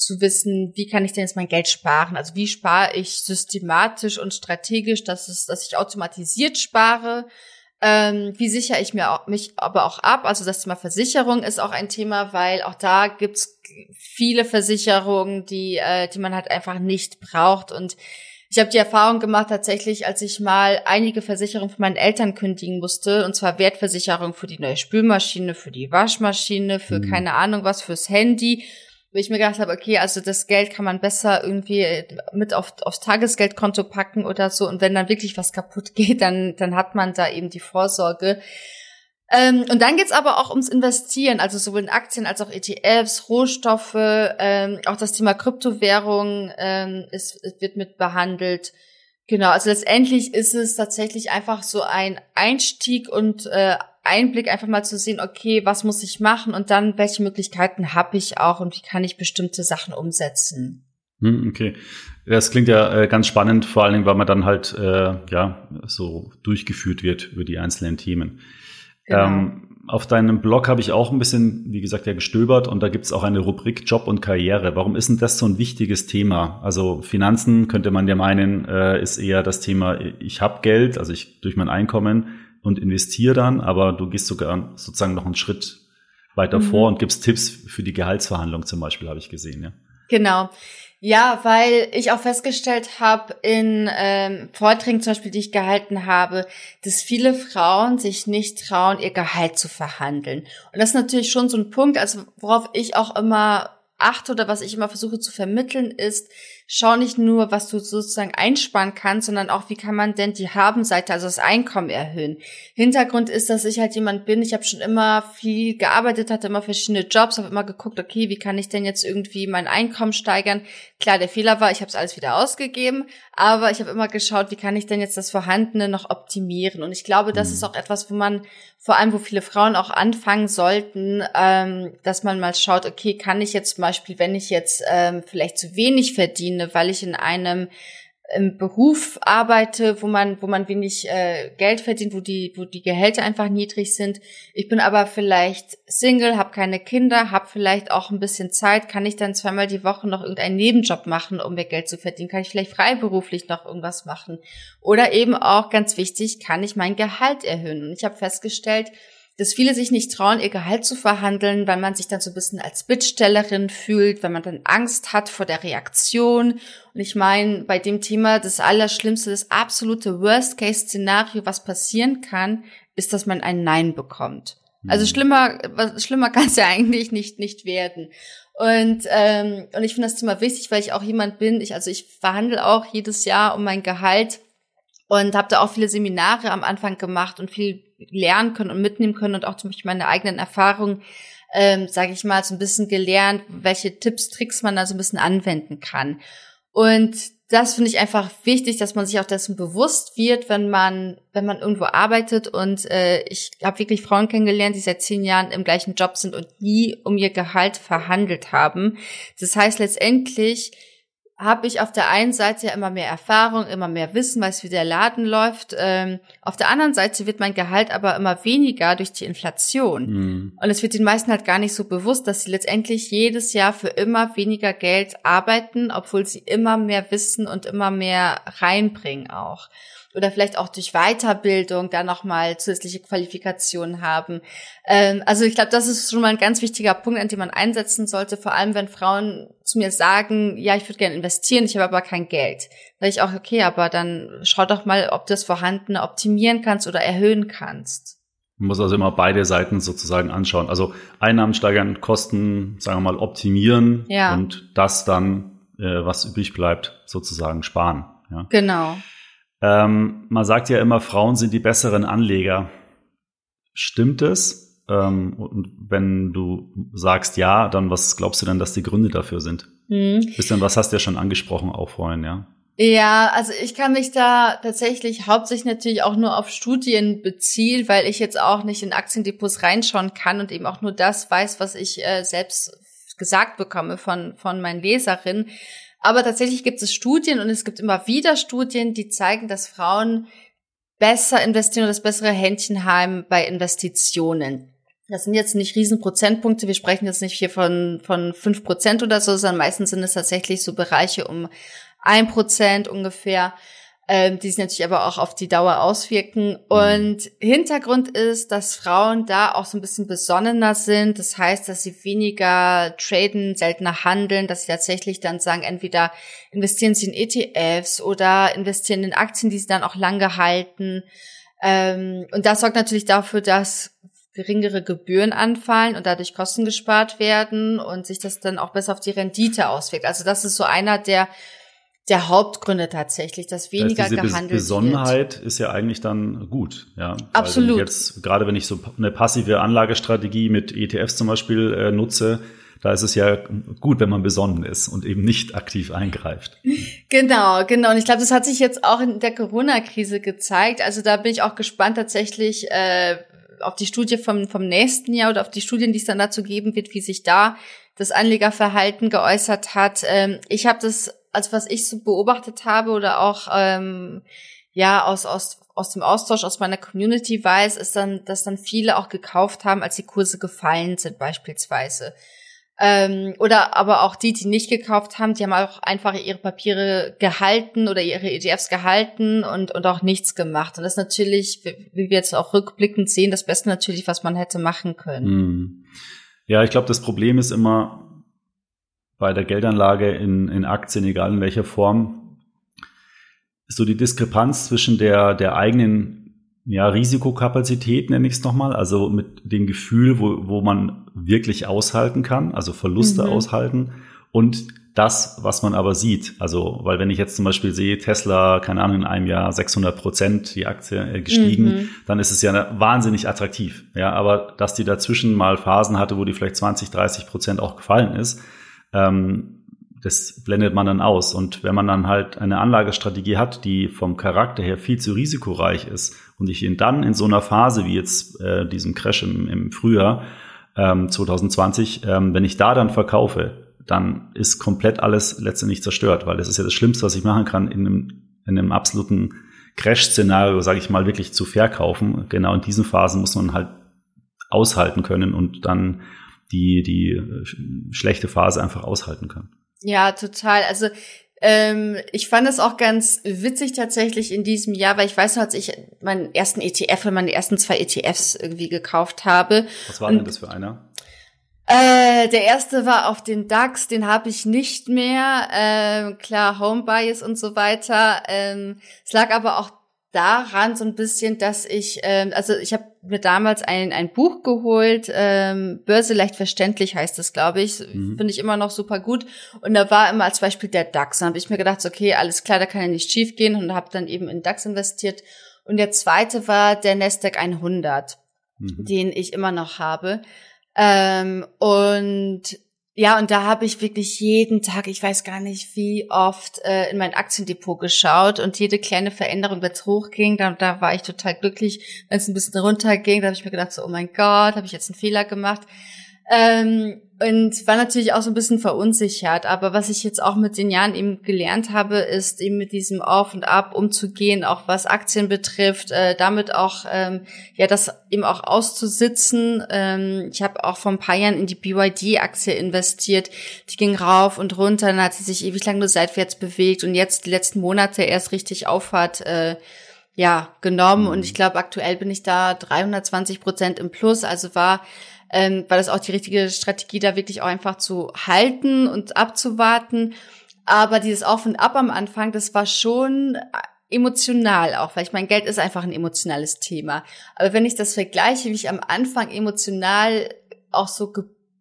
zu wissen, wie kann ich denn jetzt mein Geld sparen? Also wie spare ich systematisch und strategisch, dass es, dass ich automatisiert spare? Ähm, wie sichere ich mir auch, mich aber auch ab? Also das Thema Versicherung ist auch ein Thema, weil auch da gibt's viele Versicherungen, die, äh, die man halt einfach nicht braucht. Und ich habe die Erfahrung gemacht tatsächlich, als ich mal einige Versicherungen von meinen Eltern kündigen musste, und zwar Wertversicherung für die neue Spülmaschine, für die Waschmaschine, für mhm. keine Ahnung was, fürs Handy wo ich mir gedacht habe, okay, also das Geld kann man besser irgendwie mit auf, aufs Tagesgeldkonto packen oder so. Und wenn dann wirklich was kaputt geht, dann, dann hat man da eben die Vorsorge. Ähm, und dann geht's aber auch ums Investieren, also sowohl in Aktien als auch ETFs, Rohstoffe, ähm, auch das Thema Kryptowährung ähm, ist, wird mit behandelt. Genau, also letztendlich ist es tatsächlich einfach so ein Einstieg und äh, Einblick, einfach mal zu sehen, okay, was muss ich machen und dann, welche Möglichkeiten habe ich auch und wie kann ich bestimmte Sachen umsetzen. Hm, okay. Das klingt ja äh, ganz spannend, vor allen Dingen, weil man dann halt äh, ja so durchgeführt wird über die einzelnen Themen. Genau. Ähm, auf deinem Blog habe ich auch ein bisschen, wie gesagt, ja gestöbert und da gibt es auch eine Rubrik Job und Karriere. Warum ist denn das so ein wichtiges Thema? Also Finanzen könnte man ja meinen, äh, ist eher das Thema, ich habe Geld, also ich durch mein Einkommen und investiere dann, aber du gehst sogar sozusagen noch einen Schritt weiter mhm. vor und gibst Tipps für die Gehaltsverhandlung zum Beispiel, habe ich gesehen, ja. Genau. Ja, weil ich auch festgestellt habe in ähm, Vorträgen zum Beispiel, die ich gehalten habe, dass viele Frauen sich nicht trauen, ihr Gehalt zu verhandeln. Und das ist natürlich schon so ein Punkt, also worauf ich auch immer achte oder was ich immer versuche zu vermitteln, ist, schau nicht nur, was du sozusagen einsparen kannst, sondern auch, wie kann man denn die Habenseite, also das Einkommen erhöhen. Hintergrund ist, dass ich halt jemand bin, ich habe schon immer viel gearbeitet, hatte immer verschiedene Jobs, habe immer geguckt, okay, wie kann ich denn jetzt irgendwie mein Einkommen steigern? Klar, der Fehler war, ich habe es alles wieder ausgegeben, aber ich habe immer geschaut, wie kann ich denn jetzt das Vorhandene noch optimieren? Und ich glaube, das mhm. ist auch etwas, wo man, vor allem wo viele Frauen auch anfangen sollten, ähm, dass man mal schaut, okay, kann ich jetzt zum Beispiel, wenn ich jetzt ähm, vielleicht zu wenig verdiene, finde, weil ich in einem im Beruf arbeite, wo man, wo man wenig äh, Geld verdient, wo die, wo die Gehälter einfach niedrig sind. Ich bin aber vielleicht Single, habe keine Kinder, habe vielleicht auch ein bisschen Zeit, kann ich dann zweimal die Woche noch irgendeinen Nebenjob machen, um mehr Geld zu verdienen? Kann ich vielleicht freiberuflich noch irgendwas machen? Oder eben auch ganz wichtig, kann ich mein Gehalt erhöhen? Und ich habe festgestellt, dass viele sich nicht trauen, ihr Gehalt zu verhandeln, weil man sich dann so ein bisschen als Bittstellerin fühlt, weil man dann Angst hat vor der Reaktion. Und ich meine, bei dem Thema das Allerschlimmste, das absolute Worst-Case-Szenario, was passieren kann, ist, dass man ein Nein bekommt. Also mhm. schlimmer, schlimmer kann es ja eigentlich nicht, nicht werden. Und, ähm, und ich finde das Thema wichtig, weil ich auch jemand bin, ich, also ich verhandle auch jedes Jahr um mein Gehalt und habe da auch viele Seminare am Anfang gemacht und viel lernen können und mitnehmen können und auch zum Beispiel meine eigenen Erfahrungen, ähm, sage ich mal, so ein bisschen gelernt, welche Tipps, Tricks man da so ein bisschen anwenden kann. Und das finde ich einfach wichtig, dass man sich auch dessen bewusst wird, wenn man, wenn man irgendwo arbeitet. Und äh, ich habe wirklich Frauen kennengelernt, die seit zehn Jahren im gleichen Job sind und nie um ihr Gehalt verhandelt haben. Das heißt letztendlich, habe ich auf der einen Seite ja immer mehr Erfahrung, immer mehr Wissen, weiß, wie der Laden läuft. Ähm, auf der anderen Seite wird mein Gehalt aber immer weniger durch die Inflation. Mhm. Und es wird den meisten halt gar nicht so bewusst, dass sie letztendlich jedes Jahr für immer weniger Geld arbeiten, obwohl sie immer mehr Wissen und immer mehr reinbringen auch. Oder vielleicht auch durch Weiterbildung da nochmal zusätzliche Qualifikationen haben. Ähm, also ich glaube, das ist schon mal ein ganz wichtiger Punkt, an dem man einsetzen sollte, vor allem wenn Frauen zu mir sagen, ja, ich würde gerne investieren, ich habe aber kein Geld. Da ich auch, okay, aber dann schau doch mal, ob du das Vorhandene optimieren kannst oder erhöhen kannst. Man muss also immer beide Seiten sozusagen anschauen. Also Einnahmen steigern, Kosten, sagen wir mal, optimieren ja. und das dann, äh, was übrig bleibt, sozusagen sparen. Ja? Genau. Ähm, man sagt ja immer, Frauen sind die besseren Anleger. Stimmt es? Ähm, und wenn du sagst ja, dann was glaubst du denn, dass die Gründe dafür sind? Mhm. Bisschen was hast du ja schon angesprochen auch vorhin, ja? Ja, also ich kann mich da tatsächlich hauptsächlich natürlich auch nur auf Studien beziehen, weil ich jetzt auch nicht in Aktiendepots reinschauen kann und eben auch nur das weiß, was ich äh, selbst gesagt bekomme von, von meinen Leserinnen. Aber tatsächlich gibt es Studien und es gibt immer wieder Studien, die zeigen, dass Frauen besser investieren oder das bessere Händchen haben bei Investitionen. Das sind jetzt nicht Riesenprozentpunkte. Wir sprechen jetzt nicht hier von, von fünf Prozent oder so, sondern meistens sind es tatsächlich so Bereiche um ein Prozent ungefähr, ähm, die sich natürlich aber auch auf die Dauer auswirken. Und Hintergrund ist, dass Frauen da auch so ein bisschen besonnener sind. Das heißt, dass sie weniger traden, seltener handeln, dass sie tatsächlich dann sagen, entweder investieren sie in ETFs oder investieren in Aktien, die sie dann auch lange halten. Ähm, und das sorgt natürlich dafür, dass geringere Gebühren anfallen und dadurch Kosten gespart werden und sich das dann auch besser auf die Rendite auswirkt. Also das ist so einer der der Hauptgründe tatsächlich, dass weniger das heißt, diese gehandelt Besonnenheit wird. ist ja eigentlich dann gut, ja. Absolut. Wenn jetzt, gerade wenn ich so eine passive Anlagestrategie mit ETFs zum Beispiel äh, nutze, da ist es ja gut, wenn man besonnen ist und eben nicht aktiv eingreift. Genau, genau. Und ich glaube, das hat sich jetzt auch in der Corona-Krise gezeigt. Also da bin ich auch gespannt tatsächlich äh, auf die Studie vom, vom nächsten Jahr oder auf die Studien, die es dann dazu geben wird, wie sich da das Anlegerverhalten geäußert hat. Ähm, ich habe das also was ich so beobachtet habe oder auch ähm, ja aus aus aus dem Austausch aus meiner Community weiß, ist dann, dass dann viele auch gekauft haben, als die Kurse gefallen sind beispielsweise. Ähm, oder aber auch die, die nicht gekauft haben, die haben auch einfach ihre Papiere gehalten oder ihre ETFs gehalten und, und auch nichts gemacht. Und das ist natürlich, wie wir jetzt auch rückblickend sehen, das Beste natürlich, was man hätte machen können. Hm. Ja, ich glaube, das Problem ist immer, bei der Geldanlage in, in Aktien, egal in welcher Form, so die Diskrepanz zwischen der, der eigenen ja, Risikokapazität, nenne ich es nochmal, also mit dem Gefühl, wo, wo man wirklich aushalten kann, also Verluste mhm. aushalten und das, was man aber sieht. Also, weil wenn ich jetzt zum Beispiel sehe, Tesla, keine Ahnung, in einem Jahr 600 Prozent die Aktie äh, gestiegen, mhm. dann ist es ja wahnsinnig attraktiv. Ja, aber dass die dazwischen mal Phasen hatte, wo die vielleicht 20, 30 Prozent auch gefallen ist, ähm, das blendet man dann aus. Und wenn man dann halt eine Anlagestrategie hat, die vom Charakter her viel zu risikoreich ist und ich ihn dann in so einer Phase wie jetzt äh, diesem Crash im, im Frühjahr ähm, 2020, ähm, wenn ich da dann verkaufe, dann ist komplett alles letztendlich zerstört, weil das ist ja das Schlimmste, was ich machen kann, in einem, in einem absoluten Crash-Szenario, sage ich mal, wirklich zu verkaufen. Genau in diesen Phasen muss man halt aushalten können und dann die, die äh, schlechte Phase einfach aushalten kann. Ja, total. Also ähm, ich fand es auch ganz witzig tatsächlich in diesem Jahr, weil ich weiß noch, als ich meinen ersten ETF und meine ersten zwei ETFs irgendwie gekauft habe. Was war denn das für einer? Äh, der erste war auf den DAX, den habe ich nicht mehr. Ähm, klar, Home Bias und so weiter. Ähm, es lag aber auch daran so ein bisschen, dass ich, ähm, also ich habe mir damals ein, ein Buch geholt, ähm, Börse leicht verständlich heißt das, glaube ich. Mhm. Finde ich immer noch super gut. Und da war immer als Beispiel der DAX. Da habe ich mir gedacht, okay, alles klar, da kann ja nicht schief gehen und habe dann eben in DAX investiert. Und der zweite war der Nasdaq 100, mhm. den ich immer noch habe. Ähm, und ja, und da habe ich wirklich jeden Tag, ich weiß gar nicht wie oft, äh, in mein Aktiendepot geschaut und jede kleine Veränderung, wenn es hochging, da, da war ich total glücklich. Wenn es ein bisschen runterging, da habe ich mir gedacht, so, oh mein Gott, habe ich jetzt einen Fehler gemacht. Ähm, und war natürlich auch so ein bisschen verunsichert. Aber was ich jetzt auch mit den Jahren eben gelernt habe, ist eben mit diesem Auf und Ab umzugehen, auch was Aktien betrifft, äh, damit auch ähm, ja das eben auch auszusitzen. Ähm, ich habe auch vor ein paar Jahren in die BYD-Aktie investiert. Die ging rauf und runter, dann hat sie sich ewig lang nur seitwärts bewegt und jetzt die letzten Monate erst richtig Auffahrt äh, ja genommen. Mhm. Und ich glaube, aktuell bin ich da 320 Prozent im Plus. Also war ähm, war das auch die richtige Strategie, da wirklich auch einfach zu halten und abzuwarten. Aber dieses Auf und Ab am Anfang, das war schon emotional auch, weil ich mein Geld ist einfach ein emotionales Thema. Aber wenn ich das vergleiche, wie ich am Anfang emotional auch so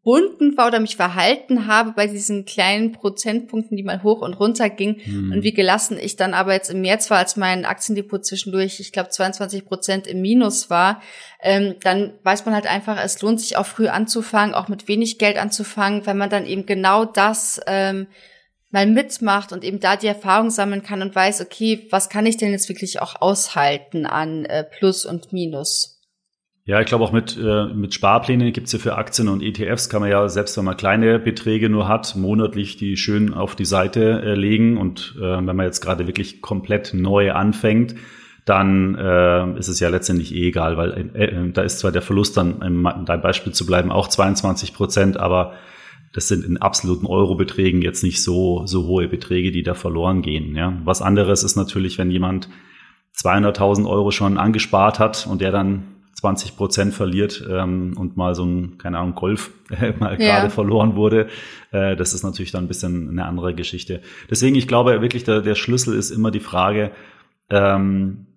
gebunden war oder mich verhalten habe bei diesen kleinen Prozentpunkten, die mal hoch und runter gingen hm. und wie gelassen ich dann aber jetzt im März war, als mein Aktiendepot zwischendurch, ich glaube 22 Prozent im Minus war, ähm, dann weiß man halt einfach, es lohnt sich auch früh anzufangen, auch mit wenig Geld anzufangen, wenn man dann eben genau das ähm, mal mitmacht und eben da die Erfahrung sammeln kann und weiß, okay, was kann ich denn jetzt wirklich auch aushalten an äh, Plus und Minus? Ja, ich glaube auch mit, äh, mit Sparplänen gibt's ja für Aktien und ETFs, kann man ja, selbst wenn man kleine Beträge nur hat, monatlich die schön auf die Seite äh, legen. Und äh, wenn man jetzt gerade wirklich komplett neu anfängt, dann äh, ist es ja letztendlich eh egal, weil äh, äh da ist zwar der Verlust dann, in deinem Beispiel zu bleiben, auch 22 Prozent, aber das sind in absoluten Eurobeträgen jetzt nicht so, so hohe Beträge, die da verloren gehen. Ja. Was anderes ist natürlich, wenn jemand 200.000 Euro schon angespart hat und der dann 20 Prozent verliert ähm, und mal so ein, keine Ahnung, Golf äh, mal ja. gerade verloren wurde. Äh, das ist natürlich dann ein bisschen eine andere Geschichte. Deswegen, ich glaube wirklich, der, der Schlüssel ist immer die Frage, ähm,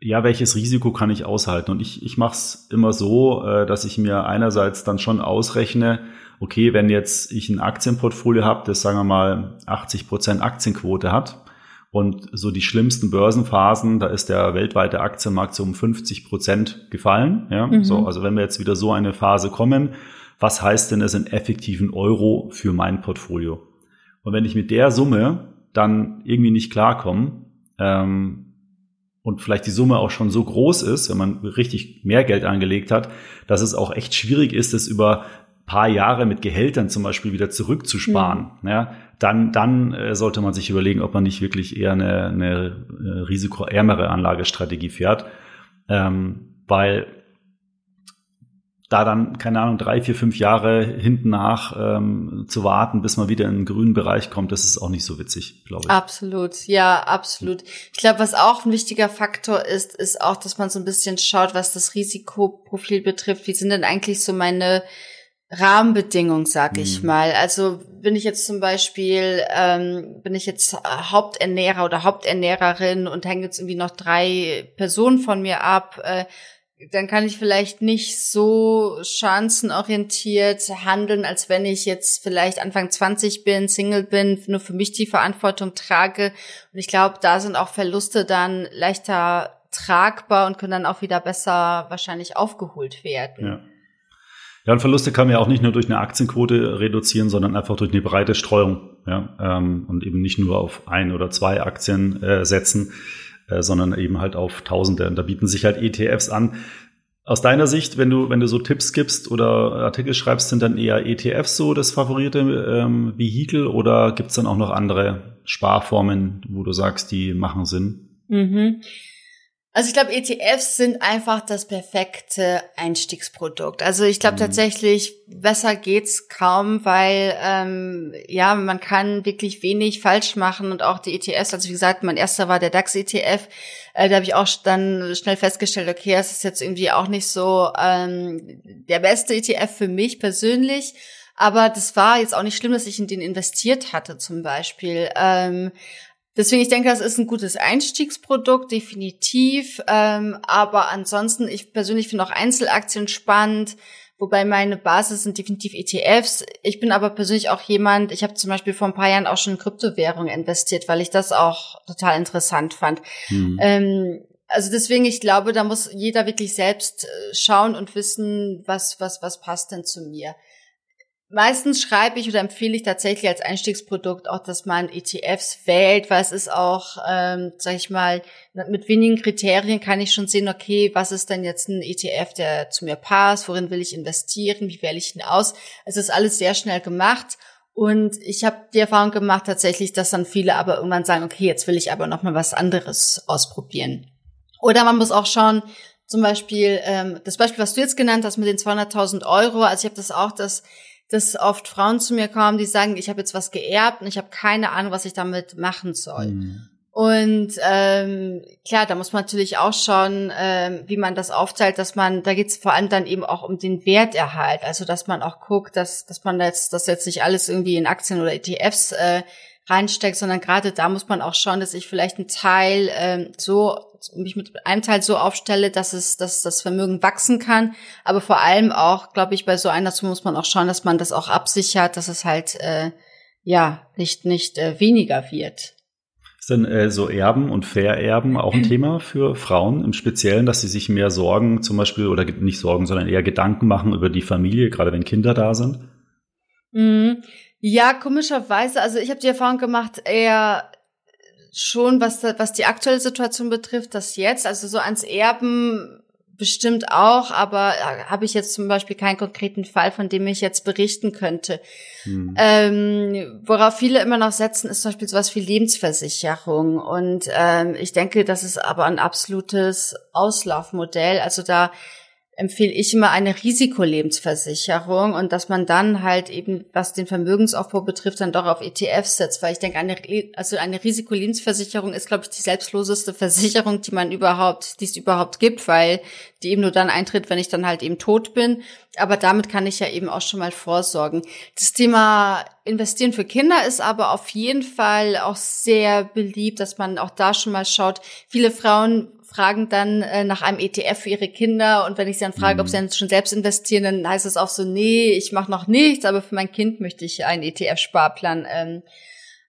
ja, welches Risiko kann ich aushalten? Und ich, ich mache es immer so, äh, dass ich mir einerseits dann schon ausrechne, okay, wenn jetzt ich ein Aktienportfolio habe, das sagen wir mal 80 Prozent Aktienquote hat und so die schlimmsten Börsenphasen, da ist der weltweite Aktienmarkt so um 50 Prozent gefallen. Ja? Mhm. So, also wenn wir jetzt wieder so eine Phase kommen, was heißt denn es in effektiven Euro für mein Portfolio? Und wenn ich mit der Summe dann irgendwie nicht klarkomme, ähm, und vielleicht die Summe auch schon so groß ist, wenn man richtig mehr Geld angelegt hat, dass es auch echt schwierig ist, es über paar Jahre mit Gehältern zum Beispiel wieder zurückzusparen, mhm. ja, dann, dann äh, sollte man sich überlegen, ob man nicht wirklich eher eine, eine äh, risikoärmere Anlagestrategie fährt, ähm, weil da dann, keine Ahnung, drei, vier, fünf Jahre hinten nach ähm, zu warten, bis man wieder in den grünen Bereich kommt, das ist auch nicht so witzig, glaube ich. Absolut, ja, absolut. Ich glaube, was auch ein wichtiger Faktor ist, ist auch, dass man so ein bisschen schaut, was das Risikoprofil betrifft. Wie sind denn eigentlich so meine Rahmenbedingung, sag ich mhm. mal. Also bin ich jetzt zum Beispiel, ähm, bin ich jetzt Haupternährer oder Haupternährerin und hänge jetzt irgendwie noch drei Personen von mir ab, äh, dann kann ich vielleicht nicht so chancenorientiert handeln, als wenn ich jetzt vielleicht Anfang 20 bin, Single bin, nur für mich die Verantwortung trage. Und ich glaube, da sind auch Verluste dann leichter tragbar und können dann auch wieder besser wahrscheinlich aufgeholt werden. Ja. Ja, und Verluste kann man ja auch nicht nur durch eine Aktienquote reduzieren, sondern einfach durch eine breite Streuung. Ja, ähm, und eben nicht nur auf ein oder zwei Aktien äh, setzen, äh, sondern eben halt auf Tausende. Und da bieten sich halt ETFs an. Aus deiner Sicht, wenn du, wenn du so Tipps gibst oder Artikel schreibst, sind dann eher ETFs so das favorite ähm, Vehikel oder gibt's dann auch noch andere Sparformen, wo du sagst, die machen Sinn? Mhm. Also ich glaube, ETFs sind einfach das perfekte Einstiegsprodukt. Also ich glaube mhm. tatsächlich, besser geht's kaum, weil ähm, ja, man kann wirklich wenig falsch machen und auch die ETFs, also wie gesagt, mein erster war der DAX-ETF, äh, da habe ich auch dann schnell festgestellt, okay, es ist jetzt irgendwie auch nicht so ähm, der beste ETF für mich persönlich. Aber das war jetzt auch nicht schlimm, dass ich in den investiert hatte, zum Beispiel. Ähm, Deswegen, ich denke, das ist ein gutes Einstiegsprodukt, definitiv. Ähm, aber ansonsten, ich persönlich finde auch Einzelaktien spannend, wobei meine Basis sind definitiv ETFs. Ich bin aber persönlich auch jemand, ich habe zum Beispiel vor ein paar Jahren auch schon in Kryptowährungen investiert, weil ich das auch total interessant fand. Mhm. Ähm, also deswegen, ich glaube, da muss jeder wirklich selbst äh, schauen und wissen, was, was, was passt denn zu mir. Meistens schreibe ich oder empfehle ich tatsächlich als Einstiegsprodukt auch, dass man ETFs wählt, weil es ist auch, ähm, sag ich mal, mit wenigen Kriterien kann ich schon sehen, okay, was ist denn jetzt ein ETF, der zu mir passt, worin will ich investieren, wie wähle ich ihn aus. Es ist alles sehr schnell gemacht. Und ich habe die Erfahrung gemacht tatsächlich, dass dann viele aber irgendwann sagen, okay, jetzt will ich aber noch mal was anderes ausprobieren. Oder man muss auch schauen, zum Beispiel ähm, das Beispiel, was du jetzt genannt hast mit den 200.000 Euro. Also ich habe das auch, dass dass oft Frauen zu mir kommen, die sagen, ich habe jetzt was geerbt und ich habe keine Ahnung, was ich damit machen soll. Mhm. Und ähm, klar, da muss man natürlich auch schauen, ähm, wie man das aufteilt, dass man, da geht es vor allem dann eben auch um den Werterhalt, also dass man auch guckt, dass, dass man jetzt, das jetzt nicht alles irgendwie in Aktien oder ETFs äh, reinsteckt, sondern gerade da muss man auch schauen, dass ich vielleicht einen Teil ähm, so mich mit einem Teil so aufstelle, dass es, dass das Vermögen wachsen kann. Aber vor allem auch, glaube ich, bei so einer muss man auch schauen, dass man das auch absichert, dass es halt äh, ja nicht nicht äh, weniger wird. Ist denn äh, so Erben und Vererben auch ein. Thema für Frauen im Speziellen, dass sie sich mehr Sorgen zum Beispiel oder nicht Sorgen, sondern eher Gedanken machen über die Familie, gerade wenn Kinder da sind? Mhm. Ja, komischerweise, also ich habe die Erfahrung gemacht, eher schon, was, was die aktuelle Situation betrifft, das jetzt, also so ans Erben bestimmt auch, aber äh, habe ich jetzt zum Beispiel keinen konkreten Fall, von dem ich jetzt berichten könnte. Hm. Ähm, worauf viele immer noch setzen, ist zum Beispiel sowas wie Lebensversicherung. Und ähm, ich denke, das ist aber ein absolutes Auslaufmodell. Also da empfehle ich immer eine Risikolebensversicherung und dass man dann halt eben, was den Vermögensaufbau betrifft, dann doch auf ETFs setzt, weil ich denke, eine, also eine Risikolebensversicherung ist, glaube ich, die selbstloseste Versicherung, die man überhaupt, die es überhaupt gibt, weil die eben nur dann eintritt, wenn ich dann halt eben tot bin. Aber damit kann ich ja eben auch schon mal vorsorgen. Das Thema Investieren für Kinder ist aber auf jeden Fall auch sehr beliebt, dass man auch da schon mal schaut. Viele Frauen fragen dann äh, nach einem ETF für ihre Kinder und wenn ich sie dann frage, mhm. ob sie dann schon selbst investieren, dann heißt es auch so, nee, ich mache noch nichts, aber für mein Kind möchte ich einen ETF-Sparplan ähm,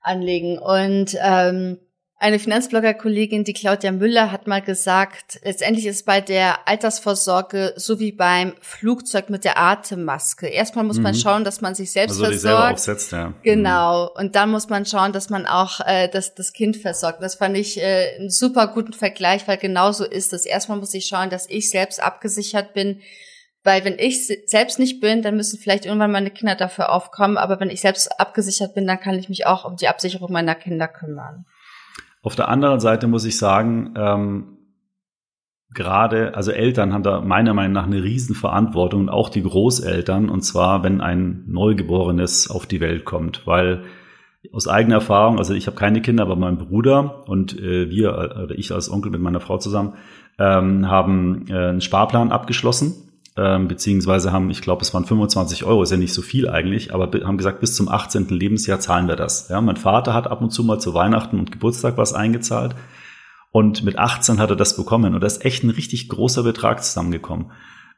anlegen. Und ähm, eine Finanzblogger-Kollegin, die Claudia Müller, hat mal gesagt, letztendlich ist bei der Altersvorsorge so wie beim Flugzeug mit der Atemmaske. Erstmal muss mhm. man schauen, dass man sich selbst also versorgt. Aufsetzt, ja. Genau. Mhm. Und dann muss man schauen, dass man auch äh, das, das Kind versorgt. Das fand ich äh, einen super guten Vergleich, weil genauso ist es. Erstmal muss ich schauen, dass ich selbst abgesichert bin. Weil wenn ich selbst nicht bin, dann müssen vielleicht irgendwann meine Kinder dafür aufkommen. Aber wenn ich selbst abgesichert bin, dann kann ich mich auch um die Absicherung meiner Kinder kümmern. Auf der anderen Seite muss ich sagen, ähm, gerade, also Eltern haben da meiner Meinung nach eine Riesenverantwortung und auch die Großeltern, und zwar, wenn ein Neugeborenes auf die Welt kommt, weil aus eigener Erfahrung, also ich habe keine Kinder, aber mein Bruder und äh, wir, äh, oder ich als Onkel mit meiner Frau zusammen, ähm, haben äh, einen Sparplan abgeschlossen ähm, beziehungsweise haben, ich glaube, es waren 25 Euro, ist ja nicht so viel eigentlich, aber haben gesagt, bis zum 18. Lebensjahr zahlen wir das. Ja, mein Vater hat ab und zu mal zu Weihnachten und Geburtstag was eingezahlt und mit 18 hat er das bekommen und da ist echt ein richtig großer Betrag zusammengekommen.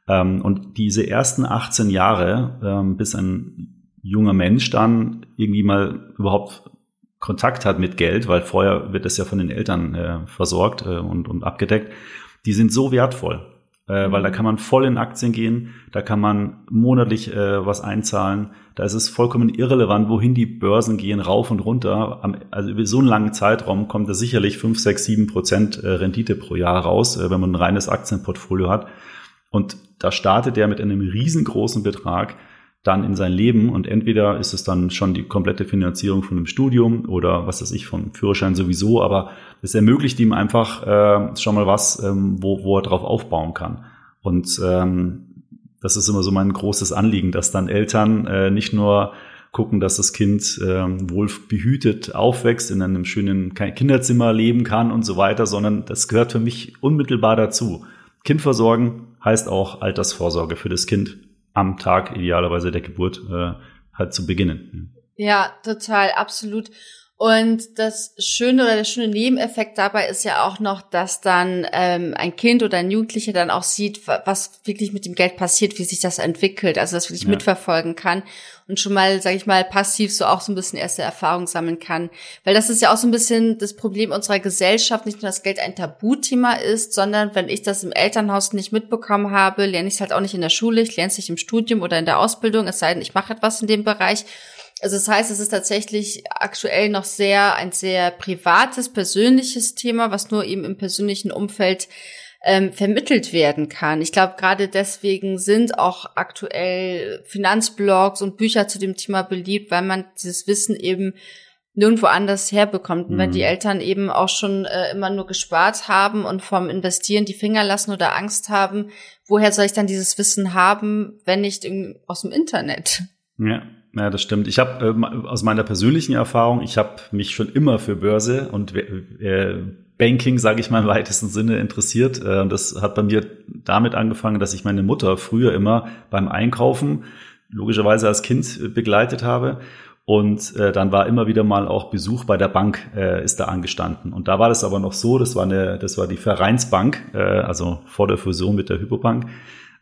Ähm, und diese ersten 18 Jahre, ähm, bis ein junger Mensch dann irgendwie mal überhaupt Kontakt hat mit Geld, weil vorher wird das ja von den Eltern äh, versorgt äh, und, und abgedeckt, die sind so wertvoll äh, weil da mhm. kann man voll in Aktien gehen, da kann man monatlich äh, was einzahlen. Da ist es vollkommen irrelevant, wohin die Börsen gehen, rauf und runter. Am, also über so einen langen Zeitraum kommt da sicherlich 5, 6, 7 Prozent äh, Rendite pro Jahr raus, äh, wenn man ein reines Aktienportfolio hat. Und da startet er mit einem riesengroßen Betrag dann in sein Leben und entweder ist es dann schon die komplette Finanzierung von einem Studium oder was weiß ich, vom Führerschein sowieso, aber es ermöglicht ihm einfach äh, schon mal was, ähm, wo, wo er drauf aufbauen kann. Und ähm, das ist immer so mein großes Anliegen, dass dann Eltern äh, nicht nur gucken, dass das Kind äh, wohl behütet aufwächst, in einem schönen Kinderzimmer leben kann und so weiter, sondern das gehört für mich unmittelbar dazu. Kind versorgen heißt auch Altersvorsorge für das Kind am Tag idealerweise der Geburt äh, halt zu beginnen. Ja, total, absolut. Und das Schöne oder der schöne Nebeneffekt dabei ist ja auch noch, dass dann ähm, ein Kind oder ein Jugendlicher dann auch sieht, was wirklich mit dem Geld passiert, wie sich das entwickelt, also das wirklich ja. mitverfolgen kann und schon mal, sage ich mal, passiv so auch so ein bisschen erste Erfahrung sammeln kann. Weil das ist ja auch so ein bisschen das Problem unserer Gesellschaft, nicht nur, dass Geld ein Tabuthema ist, sondern wenn ich das im Elternhaus nicht mitbekommen habe, lerne ich es halt auch nicht in der Schule, ich lerne es nicht im Studium oder in der Ausbildung, es sei denn, ich mache etwas in dem Bereich. Also das heißt, es ist tatsächlich aktuell noch sehr ein sehr privates, persönliches Thema, was nur eben im persönlichen Umfeld ähm, vermittelt werden kann. Ich glaube, gerade deswegen sind auch aktuell Finanzblogs und Bücher zu dem Thema beliebt, weil man dieses Wissen eben nirgendwo anders herbekommt. Und wenn die mhm. Eltern eben auch schon äh, immer nur gespart haben und vom Investieren die Finger lassen oder Angst haben, woher soll ich dann dieses Wissen haben, wenn nicht aus dem Internet? Ja, Ja, das stimmt. Ich habe äh, aus meiner persönlichen Erfahrung, ich habe mich schon immer für Börse und äh, Banking, sage ich mal im weitesten Sinne, interessiert. Äh, das hat bei mir damit angefangen, dass ich meine Mutter früher immer beim Einkaufen logischerweise als Kind begleitet habe. Und äh, dann war immer wieder mal auch Besuch bei der Bank äh, ist da angestanden. Und da war das aber noch so, das war eine, das war die Vereinsbank, äh, also vor der Fusion mit der Hypobank.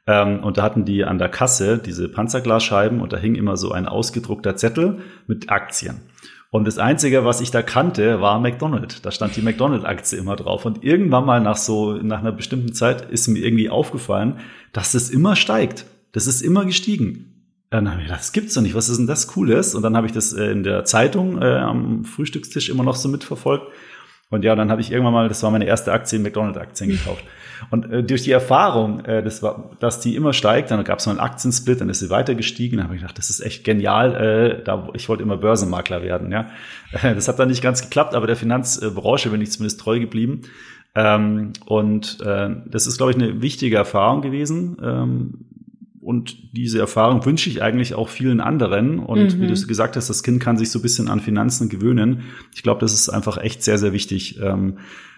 Ähm, und da hatten die an der Kasse diese Panzerglasscheiben und da hing immer so ein ausgedruckter Zettel mit Aktien. Und das Einzige, was ich da kannte, war McDonald's. Da stand die McDonald's-Aktie immer drauf. Und irgendwann mal nach so, nach einer bestimmten Zeit ist mir irgendwie aufgefallen, dass das immer steigt. Das ist immer gestiegen. Dann habe ich gedacht, das gibt's doch nicht. Was ist denn das Cooles? Und dann habe ich das äh, in der Zeitung äh, am Frühstückstisch immer noch so mitverfolgt. Und ja, dann habe ich irgendwann mal, das war meine erste Aktie, McDonald's-Aktien gekauft. Und äh, durch die Erfahrung, äh, das war, dass die immer steigt, dann gab es mal einen Aktiensplit, dann ist sie weiter gestiegen. Dann habe ich gedacht, das ist echt genial. Äh, da, ich wollte immer Börsenmakler werden. Ja, das hat dann nicht ganz geklappt, aber der Finanzbranche bin ich zumindest treu geblieben. Ähm, und äh, das ist, glaube ich, eine wichtige Erfahrung gewesen. Ähm, und diese Erfahrung wünsche ich eigentlich auch vielen anderen. Und mhm. wie du gesagt hast, das Kind kann sich so ein bisschen an Finanzen gewöhnen. Ich glaube, das ist einfach echt sehr, sehr wichtig. Ähm,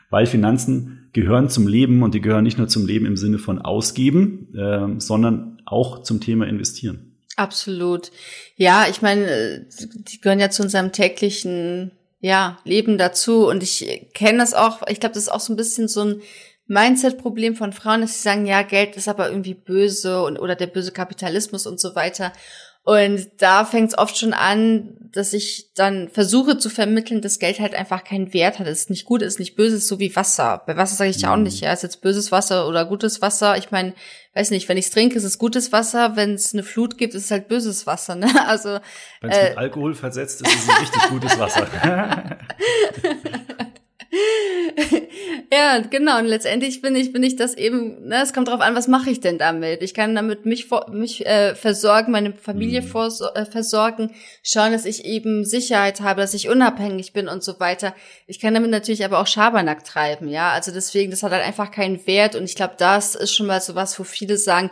weil Finanzen gehören zum Leben und die gehören nicht nur zum Leben im Sinne von ausgeben, äh, sondern auch zum Thema investieren. Absolut. Ja, ich meine, die gehören ja zu unserem täglichen ja, Leben dazu. Und ich kenne das auch, ich glaube, das ist auch so ein bisschen so ein Mindset-Problem von Frauen, dass sie sagen, ja, Geld ist aber irgendwie böse und oder der böse Kapitalismus und so weiter. Und da fängt es oft schon an, dass ich dann versuche zu vermitteln, dass Geld halt einfach keinen Wert hat. Es ist nicht gut, es ist nicht böse, es ist so wie Wasser. Bei Wasser sage ich ja auch nicht, ja, ist jetzt böses Wasser oder gutes Wasser. Ich meine, weiß nicht, wenn ich es trinke, ist es gutes Wasser. Wenn es eine Flut gibt, ist es halt böses Wasser. Ne? Also wenn es äh, mit Alkohol versetzt ist, ist es ein richtig gutes Wasser. ja, genau. Und letztendlich bin ich, bin ich das eben, ne, es kommt drauf an, was mache ich denn damit? Ich kann damit mich, mich äh, versorgen, meine Familie mhm. vor, äh, versorgen, schauen, dass ich eben Sicherheit habe, dass ich unabhängig bin und so weiter. Ich kann damit natürlich aber auch Schabernack treiben, ja. Also deswegen, das hat halt einfach keinen Wert. Und ich glaube, das ist schon mal so was, wo viele sagen,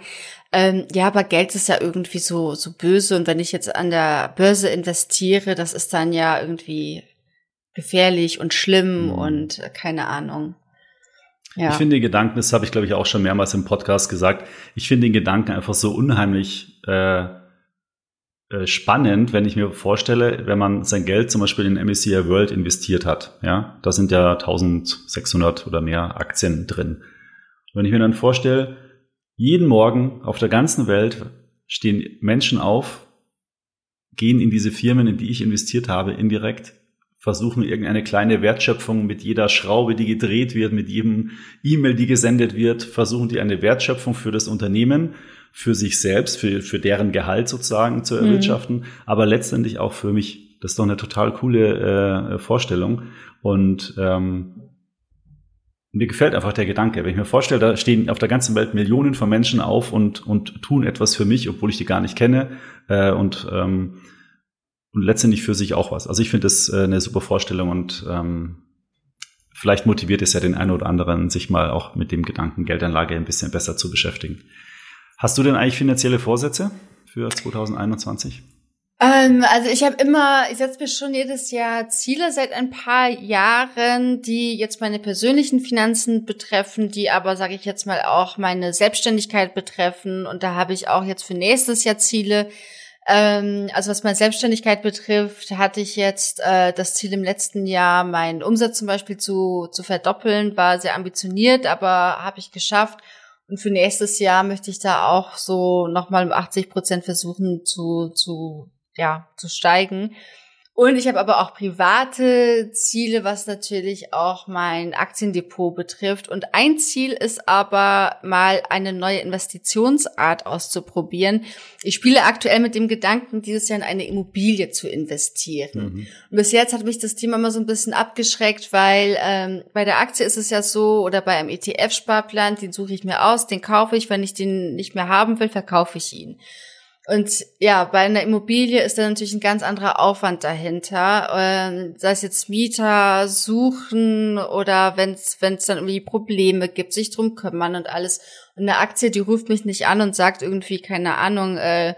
ähm, ja, aber Geld ist ja irgendwie so, so böse. Und wenn ich jetzt an der Börse investiere, das ist dann ja irgendwie gefährlich und schlimm mhm. und äh, keine Ahnung. Ja. Ich finde den Gedanken, das habe ich glaube ich auch schon mehrmals im Podcast gesagt, ich finde den Gedanken einfach so unheimlich äh, äh, spannend, wenn ich mir vorstelle, wenn man sein Geld zum Beispiel in MSCI World investiert hat. Ja, da sind ja 1600 oder mehr Aktien drin. Und wenn ich mir dann vorstelle, jeden Morgen auf der ganzen Welt stehen Menschen auf, gehen in diese Firmen, in die ich investiert habe, indirekt versuchen irgendeine kleine Wertschöpfung mit jeder Schraube, die gedreht wird, mit jedem E-Mail, die gesendet wird, versuchen die eine Wertschöpfung für das Unternehmen, für sich selbst, für, für deren Gehalt sozusagen zu mhm. erwirtschaften, mhm. aber letztendlich auch für mich. Das ist doch eine total coole äh, Vorstellung. Und ähm, mir gefällt einfach der Gedanke. Wenn ich mir vorstelle, da stehen auf der ganzen Welt Millionen von Menschen auf und, und tun etwas für mich, obwohl ich die gar nicht kenne. Äh, und ähm, und letztendlich für sich auch was. Also ich finde das äh, eine super Vorstellung und ähm, vielleicht motiviert es ja den einen oder anderen, sich mal auch mit dem Gedanken Geldanlage ein bisschen besser zu beschäftigen. Hast du denn eigentlich finanzielle Vorsätze für 2021? Ähm, also ich habe immer, ich setze mir schon jedes Jahr Ziele seit ein paar Jahren, die jetzt meine persönlichen Finanzen betreffen, die aber, sage ich jetzt mal, auch meine Selbstständigkeit betreffen. Und da habe ich auch jetzt für nächstes Jahr Ziele. Ähm, also was meine Selbstständigkeit betrifft, hatte ich jetzt äh, das Ziel im letzten Jahr, meinen Umsatz zum Beispiel zu, zu verdoppeln, war sehr ambitioniert, aber habe ich geschafft. Und für nächstes Jahr möchte ich da auch so nochmal um 80 Prozent versuchen zu, zu, ja, zu steigen. Und ich habe aber auch private Ziele, was natürlich auch mein Aktiendepot betrifft. Und ein Ziel ist aber mal eine neue Investitionsart auszuprobieren. Ich spiele aktuell mit dem Gedanken, dieses Jahr in eine Immobilie zu investieren. Mhm. Und bis jetzt hat mich das Thema immer so ein bisschen abgeschreckt, weil ähm, bei der Aktie ist es ja so, oder bei einem ETF-Sparplan, den suche ich mir aus, den kaufe ich, wenn ich den nicht mehr haben will, verkaufe ich ihn. Und ja, bei einer Immobilie ist da natürlich ein ganz anderer Aufwand dahinter. Ähm, sei es jetzt Mieter suchen oder wenn es dann irgendwie Probleme gibt, sich drum kümmern und alles. Und eine Aktie, die ruft mich nicht an und sagt irgendwie, keine Ahnung, äh,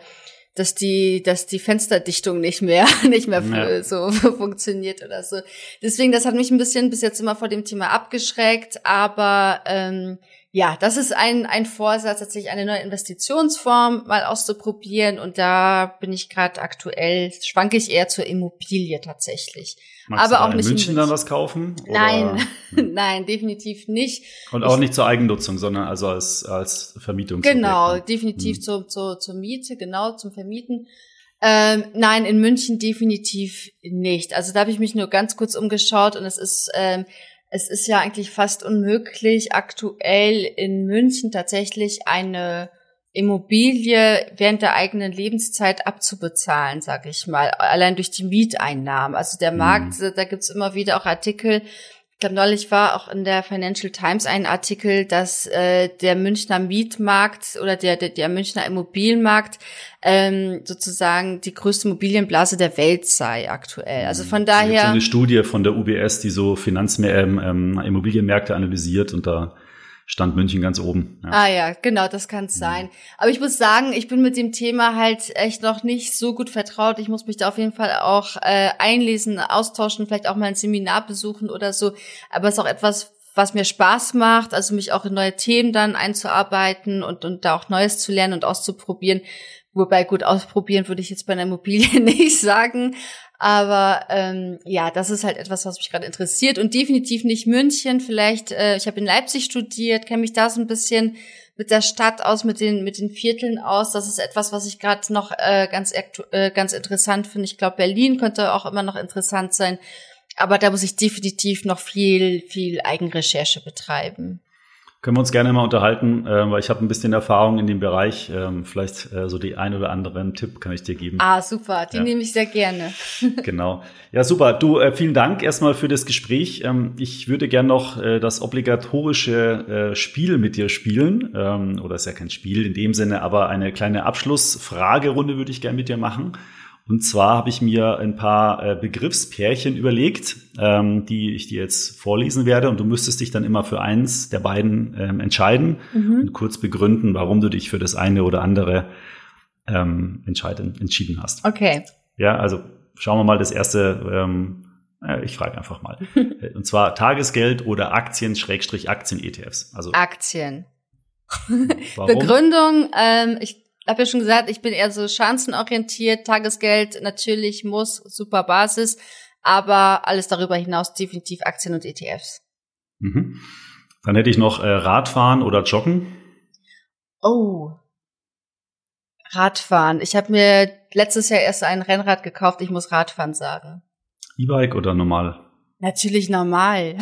dass die, dass die Fensterdichtung nicht mehr, nicht mehr ja. so funktioniert oder so. Deswegen, das hat mich ein bisschen bis jetzt immer vor dem Thema abgeschreckt, aber ähm, ja, das ist ein, ein Vorsatz, tatsächlich eine neue Investitionsform mal auszuprobieren. Und da bin ich gerade aktuell, schwanke ich eher zur Immobilie tatsächlich. Magst Aber auch in nicht München in München dann was kaufen? Nein, nein, definitiv nicht. Und auch ich, nicht zur Eigennutzung, sondern also als, als Vermietung. Genau, ne? definitiv hm. zur, zur, zur Miete, genau, zum Vermieten. Ähm, nein, in München definitiv nicht. Also da habe ich mich nur ganz kurz umgeschaut und es ist ähm, es ist ja eigentlich fast unmöglich, aktuell in München tatsächlich eine Immobilie während der eigenen Lebenszeit abzubezahlen, sag ich mal, allein durch die Mieteinnahmen. Also der mhm. Markt, mhm. da gibt's immer wieder auch Artikel, ich glaube, neulich war auch in der Financial Times ein Artikel, dass äh, der Münchner Mietmarkt oder der, der, der Münchner Immobilienmarkt ähm, sozusagen die größte Immobilienblase der Welt sei aktuell. Also von daher. Es gibt so eine Studie von der UBS, die so Finanzmär ähm, ähm, Immobilienmärkte analysiert und da stand München ganz oben. Ja. Ah ja, genau, das kann es sein. Aber ich muss sagen, ich bin mit dem Thema halt echt noch nicht so gut vertraut. Ich muss mich da auf jeden Fall auch äh, einlesen, austauschen, vielleicht auch mal ein Seminar besuchen oder so. Aber es ist auch etwas, was mir Spaß macht, also mich auch in neue Themen dann einzuarbeiten und, und da auch Neues zu lernen und auszuprobieren. Wobei gut ausprobieren würde ich jetzt bei einer Immobilie nicht sagen. Aber ähm, ja, das ist halt etwas, was mich gerade interessiert und definitiv nicht München. Vielleicht, äh, ich habe in Leipzig studiert, kenne mich da so ein bisschen mit der Stadt aus, mit den mit den Vierteln aus. Das ist etwas, was ich gerade noch äh, ganz äh, ganz interessant finde. Ich glaube, Berlin könnte auch immer noch interessant sein, aber da muss ich definitiv noch viel viel Eigenrecherche betreiben. Können wir uns gerne mal unterhalten, äh, weil ich habe ein bisschen Erfahrung in dem Bereich. Ähm, vielleicht äh, so die ein oder anderen Tipp kann ich dir geben. Ah, super, die ja. nehme ich sehr gerne. genau. Ja, super. Du, äh, vielen Dank erstmal für das Gespräch. Ähm, ich würde gerne noch äh, das obligatorische äh, Spiel mit dir spielen. Ähm, oder ist ja kein Spiel in dem Sinne, aber eine kleine Abschlussfragerunde würde ich gerne mit dir machen. Und zwar habe ich mir ein paar äh, Begriffspärchen überlegt, ähm, die ich dir jetzt vorlesen werde. Und du müsstest dich dann immer für eins der beiden ähm, entscheiden mhm. und kurz begründen, warum du dich für das eine oder andere ähm, entscheiden, entschieden hast. Okay. Ja, also schauen wir mal das erste. Ähm, äh, ich frage einfach mal. und zwar Tagesgeld oder Aktien, Schrägstrich Aktien-ETFs. Also Aktien. Warum? Begründung, ähm, ich habe ja schon gesagt, ich bin eher so chancenorientiert. Tagesgeld natürlich muss, super Basis, aber alles darüber hinaus definitiv Aktien und ETFs. Mhm. Dann hätte ich noch äh, Radfahren oder Joggen. Oh. Radfahren. Ich habe mir letztes Jahr erst ein Rennrad gekauft. Ich muss Radfahren sagen. E-Bike oder normal? Natürlich normal.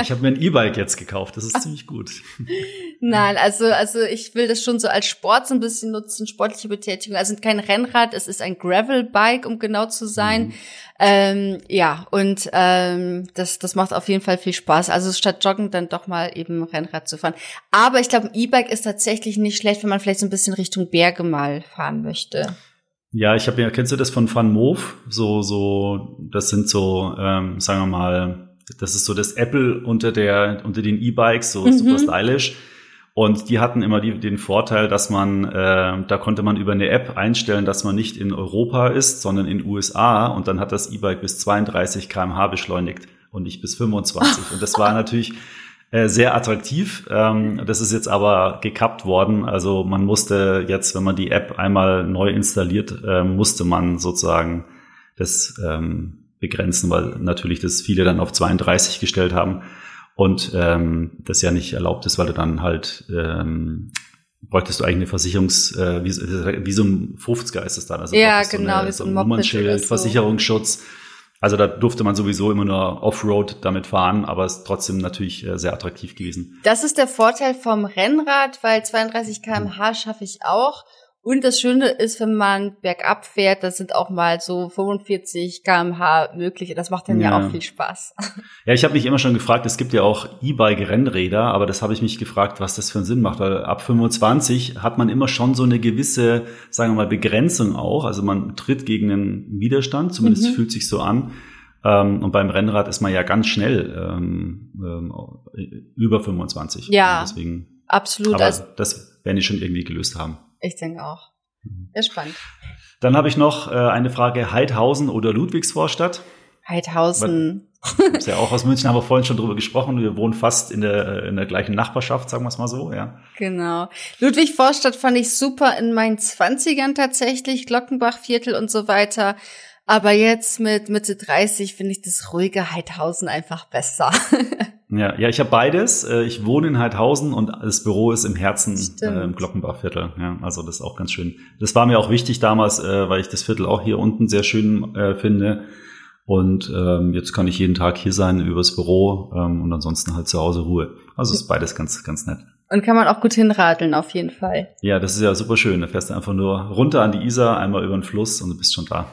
ich habe mir ein E-Bike jetzt gekauft, das ist ziemlich gut. Nein, also, also ich will das schon so als Sport so ein bisschen nutzen, sportliche Betätigung. Also kein Rennrad, es ist ein Gravel-Bike, um genau zu sein. Mhm. Ähm, ja, und ähm, das, das macht auf jeden Fall viel Spaß. Also statt Joggen dann doch mal eben Rennrad zu fahren. Aber ich glaube, ein E-Bike ist tatsächlich nicht schlecht, wenn man vielleicht so ein bisschen Richtung Berge mal fahren möchte. Ja, ich habe ja, kennst du das von Van Moof? So, so, das sind so, ähm, sagen wir mal, das ist so das Apple unter der, unter den E-Bikes, so mhm. super stylisch. Und die hatten immer die, den Vorteil, dass man, äh, da konnte man über eine App einstellen, dass man nicht in Europa ist, sondern in USA. Und dann hat das E-Bike bis 32 kmh beschleunigt und nicht bis 25. Und das war natürlich äh, sehr attraktiv. Ähm, das ist jetzt aber gekappt worden. Also man musste jetzt, wenn man die App einmal neu installiert, äh, musste man sozusagen das ähm, begrenzen, weil natürlich das viele dann auf 32 gestellt haben und ähm, das ja nicht erlaubt ist, weil du dann halt ähm, bräuchtest du eigentlich eine Versicherungs, äh, wie, wie so ein 50er ist es dann. Also ja, genau, so eine, wie so ein Nummernschild, so. Versicherungsschutz. Also da durfte man sowieso immer nur Offroad damit fahren, aber es ist trotzdem natürlich äh, sehr attraktiv gewesen. Das ist der Vorteil vom Rennrad, weil 32 km/h schaffe ich auch. Und das Schöne ist, wenn man bergab fährt, das sind auch mal so 45 kmh möglich. Das macht dann ja, ja auch viel Spaß. Ja, ich habe mich immer schon gefragt, es gibt ja auch E-Bike-Rennräder, aber das habe ich mich gefragt, was das für einen Sinn macht, weil ab 25 hat man immer schon so eine gewisse, sagen wir mal, Begrenzung auch. Also man tritt gegen einen Widerstand, zumindest mhm. fühlt sich so an. Ähm, und beim Rennrad ist man ja ganz schnell ähm, ähm, über 25. Ja, deswegen, absolut. Aber das werden die schon irgendwie gelöst haben. Ich denke auch. Sehr spannend. Dann habe ich noch äh, eine Frage, Heidhausen oder Ludwigsvorstadt? Heidhausen. Ist ja auch aus München, haben wir vorhin schon drüber gesprochen. Wir wohnen fast in der, in der gleichen Nachbarschaft, sagen wir es mal so, ja. Genau. Ludwig-Vorstadt fand ich super in meinen Zwanzigern tatsächlich, Glockenbachviertel und so weiter. Aber jetzt mit Mitte 30 finde ich das ruhige Heidhausen einfach besser. ja, ja, ich habe beides. Äh, ich wohne in Heidhausen und das Büro ist im Herzen äh, im Glockenbachviertel. Ja, also das ist auch ganz schön. Das war mir auch wichtig damals, äh, weil ich das Viertel auch hier unten sehr schön äh, finde. Und ähm, jetzt kann ich jeden Tag hier sein übers Büro ähm, und ansonsten halt zu Hause Ruhe. Also ist beides ganz, ganz nett. Und kann man auch gut hinradeln, auf jeden Fall. Ja, das ist ja super schön. Da fährst du einfach nur runter an die Isar, einmal über den Fluss und du bist schon da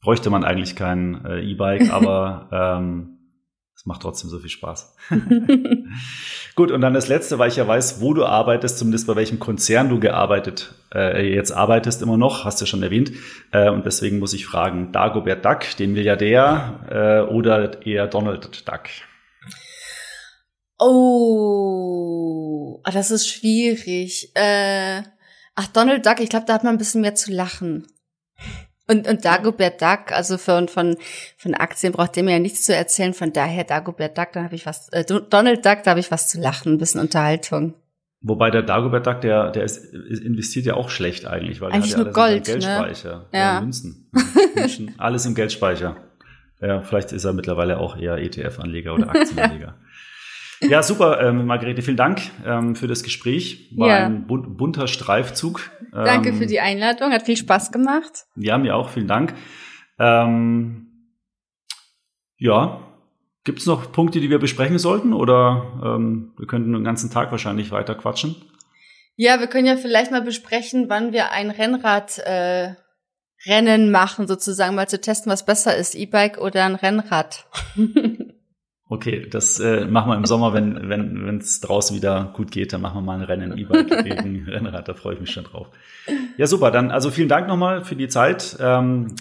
bräuchte man eigentlich kein äh, E-Bike, aber ähm, es macht trotzdem so viel Spaß. Gut, und dann das Letzte, weil ich ja weiß, wo du arbeitest, zumindest bei welchem Konzern du gearbeitet, äh, jetzt arbeitest immer noch, hast du schon erwähnt. Äh, und deswegen muss ich fragen, Dagobert Duck, den Milliardär äh, oder eher Donald Duck? Oh, ah, das ist schwierig. Äh, ach, Donald Duck, ich glaube, da hat man ein bisschen mehr zu lachen. Und, und Dagobert Duck, also von, von, von Aktien braucht der mir ja nichts zu erzählen. Von daher Dagobert Duck, da habe ich was, äh, Donald Duck, da habe ich was zu lachen, ein bisschen Unterhaltung. Wobei der Dagobert Duck, der, der ist, investiert ja auch schlecht eigentlich, weil eigentlich er hat ja alles Gold, im ne? Geldspeicher. Ne? Ja. ja Münzen. München, alles im Geldspeicher. Ja, vielleicht ist er mittlerweile auch eher ETF-Anleger oder Aktienanleger. Ja, super, ähm, Margarete, vielen Dank ähm, für das Gespräch. War ja. ein bun bunter Streifzug. Danke für ähm, die Einladung, hat viel Spaß gemacht. Ja, mir auch, vielen Dank. Ähm, ja, gibt es noch Punkte, die wir besprechen sollten oder ähm, wir könnten den ganzen Tag wahrscheinlich weiter quatschen? Ja, wir können ja vielleicht mal besprechen, wann wir ein Rennrad äh, Rennen machen, sozusagen mal zu testen, was besser ist, E-Bike oder ein Rennrad. Okay, das äh, machen wir im Sommer, wenn wenn wenn es draußen wieder gut geht, dann machen wir mal ein Rennen E-Bike gegen Rennrad. Da freue ich mich schon drauf. Ja, super. Dann also vielen Dank nochmal für die Zeit. Ähm,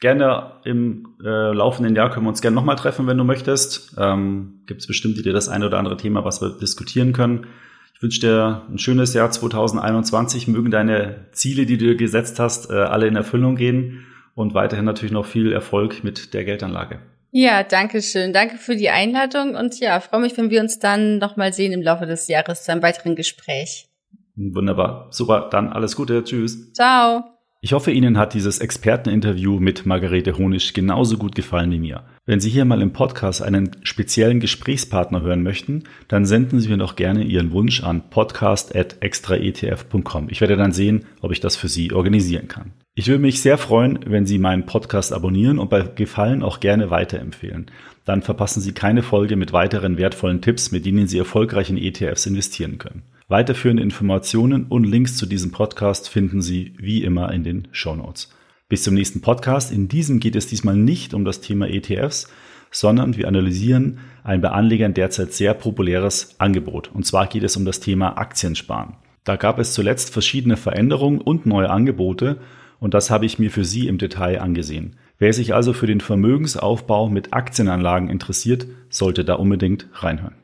gerne im äh, laufenden Jahr können wir uns gerne nochmal treffen, wenn du möchtest. Ähm, Gibt es bestimmt dir das eine oder andere Thema, was wir diskutieren können. Ich wünsche dir ein schönes Jahr 2021. Mögen deine Ziele, die du dir gesetzt hast, äh, alle in Erfüllung gehen und weiterhin natürlich noch viel Erfolg mit der Geldanlage. Ja, danke schön. Danke für die Einladung und ja, freue mich, wenn wir uns dann nochmal sehen im Laufe des Jahres zu einem weiteren Gespräch. Wunderbar. Super. Dann alles Gute. Tschüss. Ciao. Ich hoffe, Ihnen hat dieses Experteninterview mit Margarete Honisch genauso gut gefallen wie mir. Wenn Sie hier mal im Podcast einen speziellen Gesprächspartner hören möchten, dann senden Sie mir doch gerne Ihren Wunsch an podcast.extraetf.com. Ich werde dann sehen, ob ich das für Sie organisieren kann. Ich würde mich sehr freuen, wenn Sie meinen Podcast abonnieren und bei Gefallen auch gerne weiterempfehlen. Dann verpassen Sie keine Folge mit weiteren wertvollen Tipps, mit denen Sie erfolgreich in ETFs investieren können. Weiterführende Informationen und Links zu diesem Podcast finden Sie wie immer in den Show Notes. Bis zum nächsten Podcast. In diesem geht es diesmal nicht um das Thema ETFs, sondern wir analysieren ein bei Anlegern derzeit sehr populäres Angebot. Und zwar geht es um das Thema Aktiensparen. Da gab es zuletzt verschiedene Veränderungen und neue Angebote und das habe ich mir für Sie im Detail angesehen. Wer sich also für den Vermögensaufbau mit Aktienanlagen interessiert, sollte da unbedingt reinhören.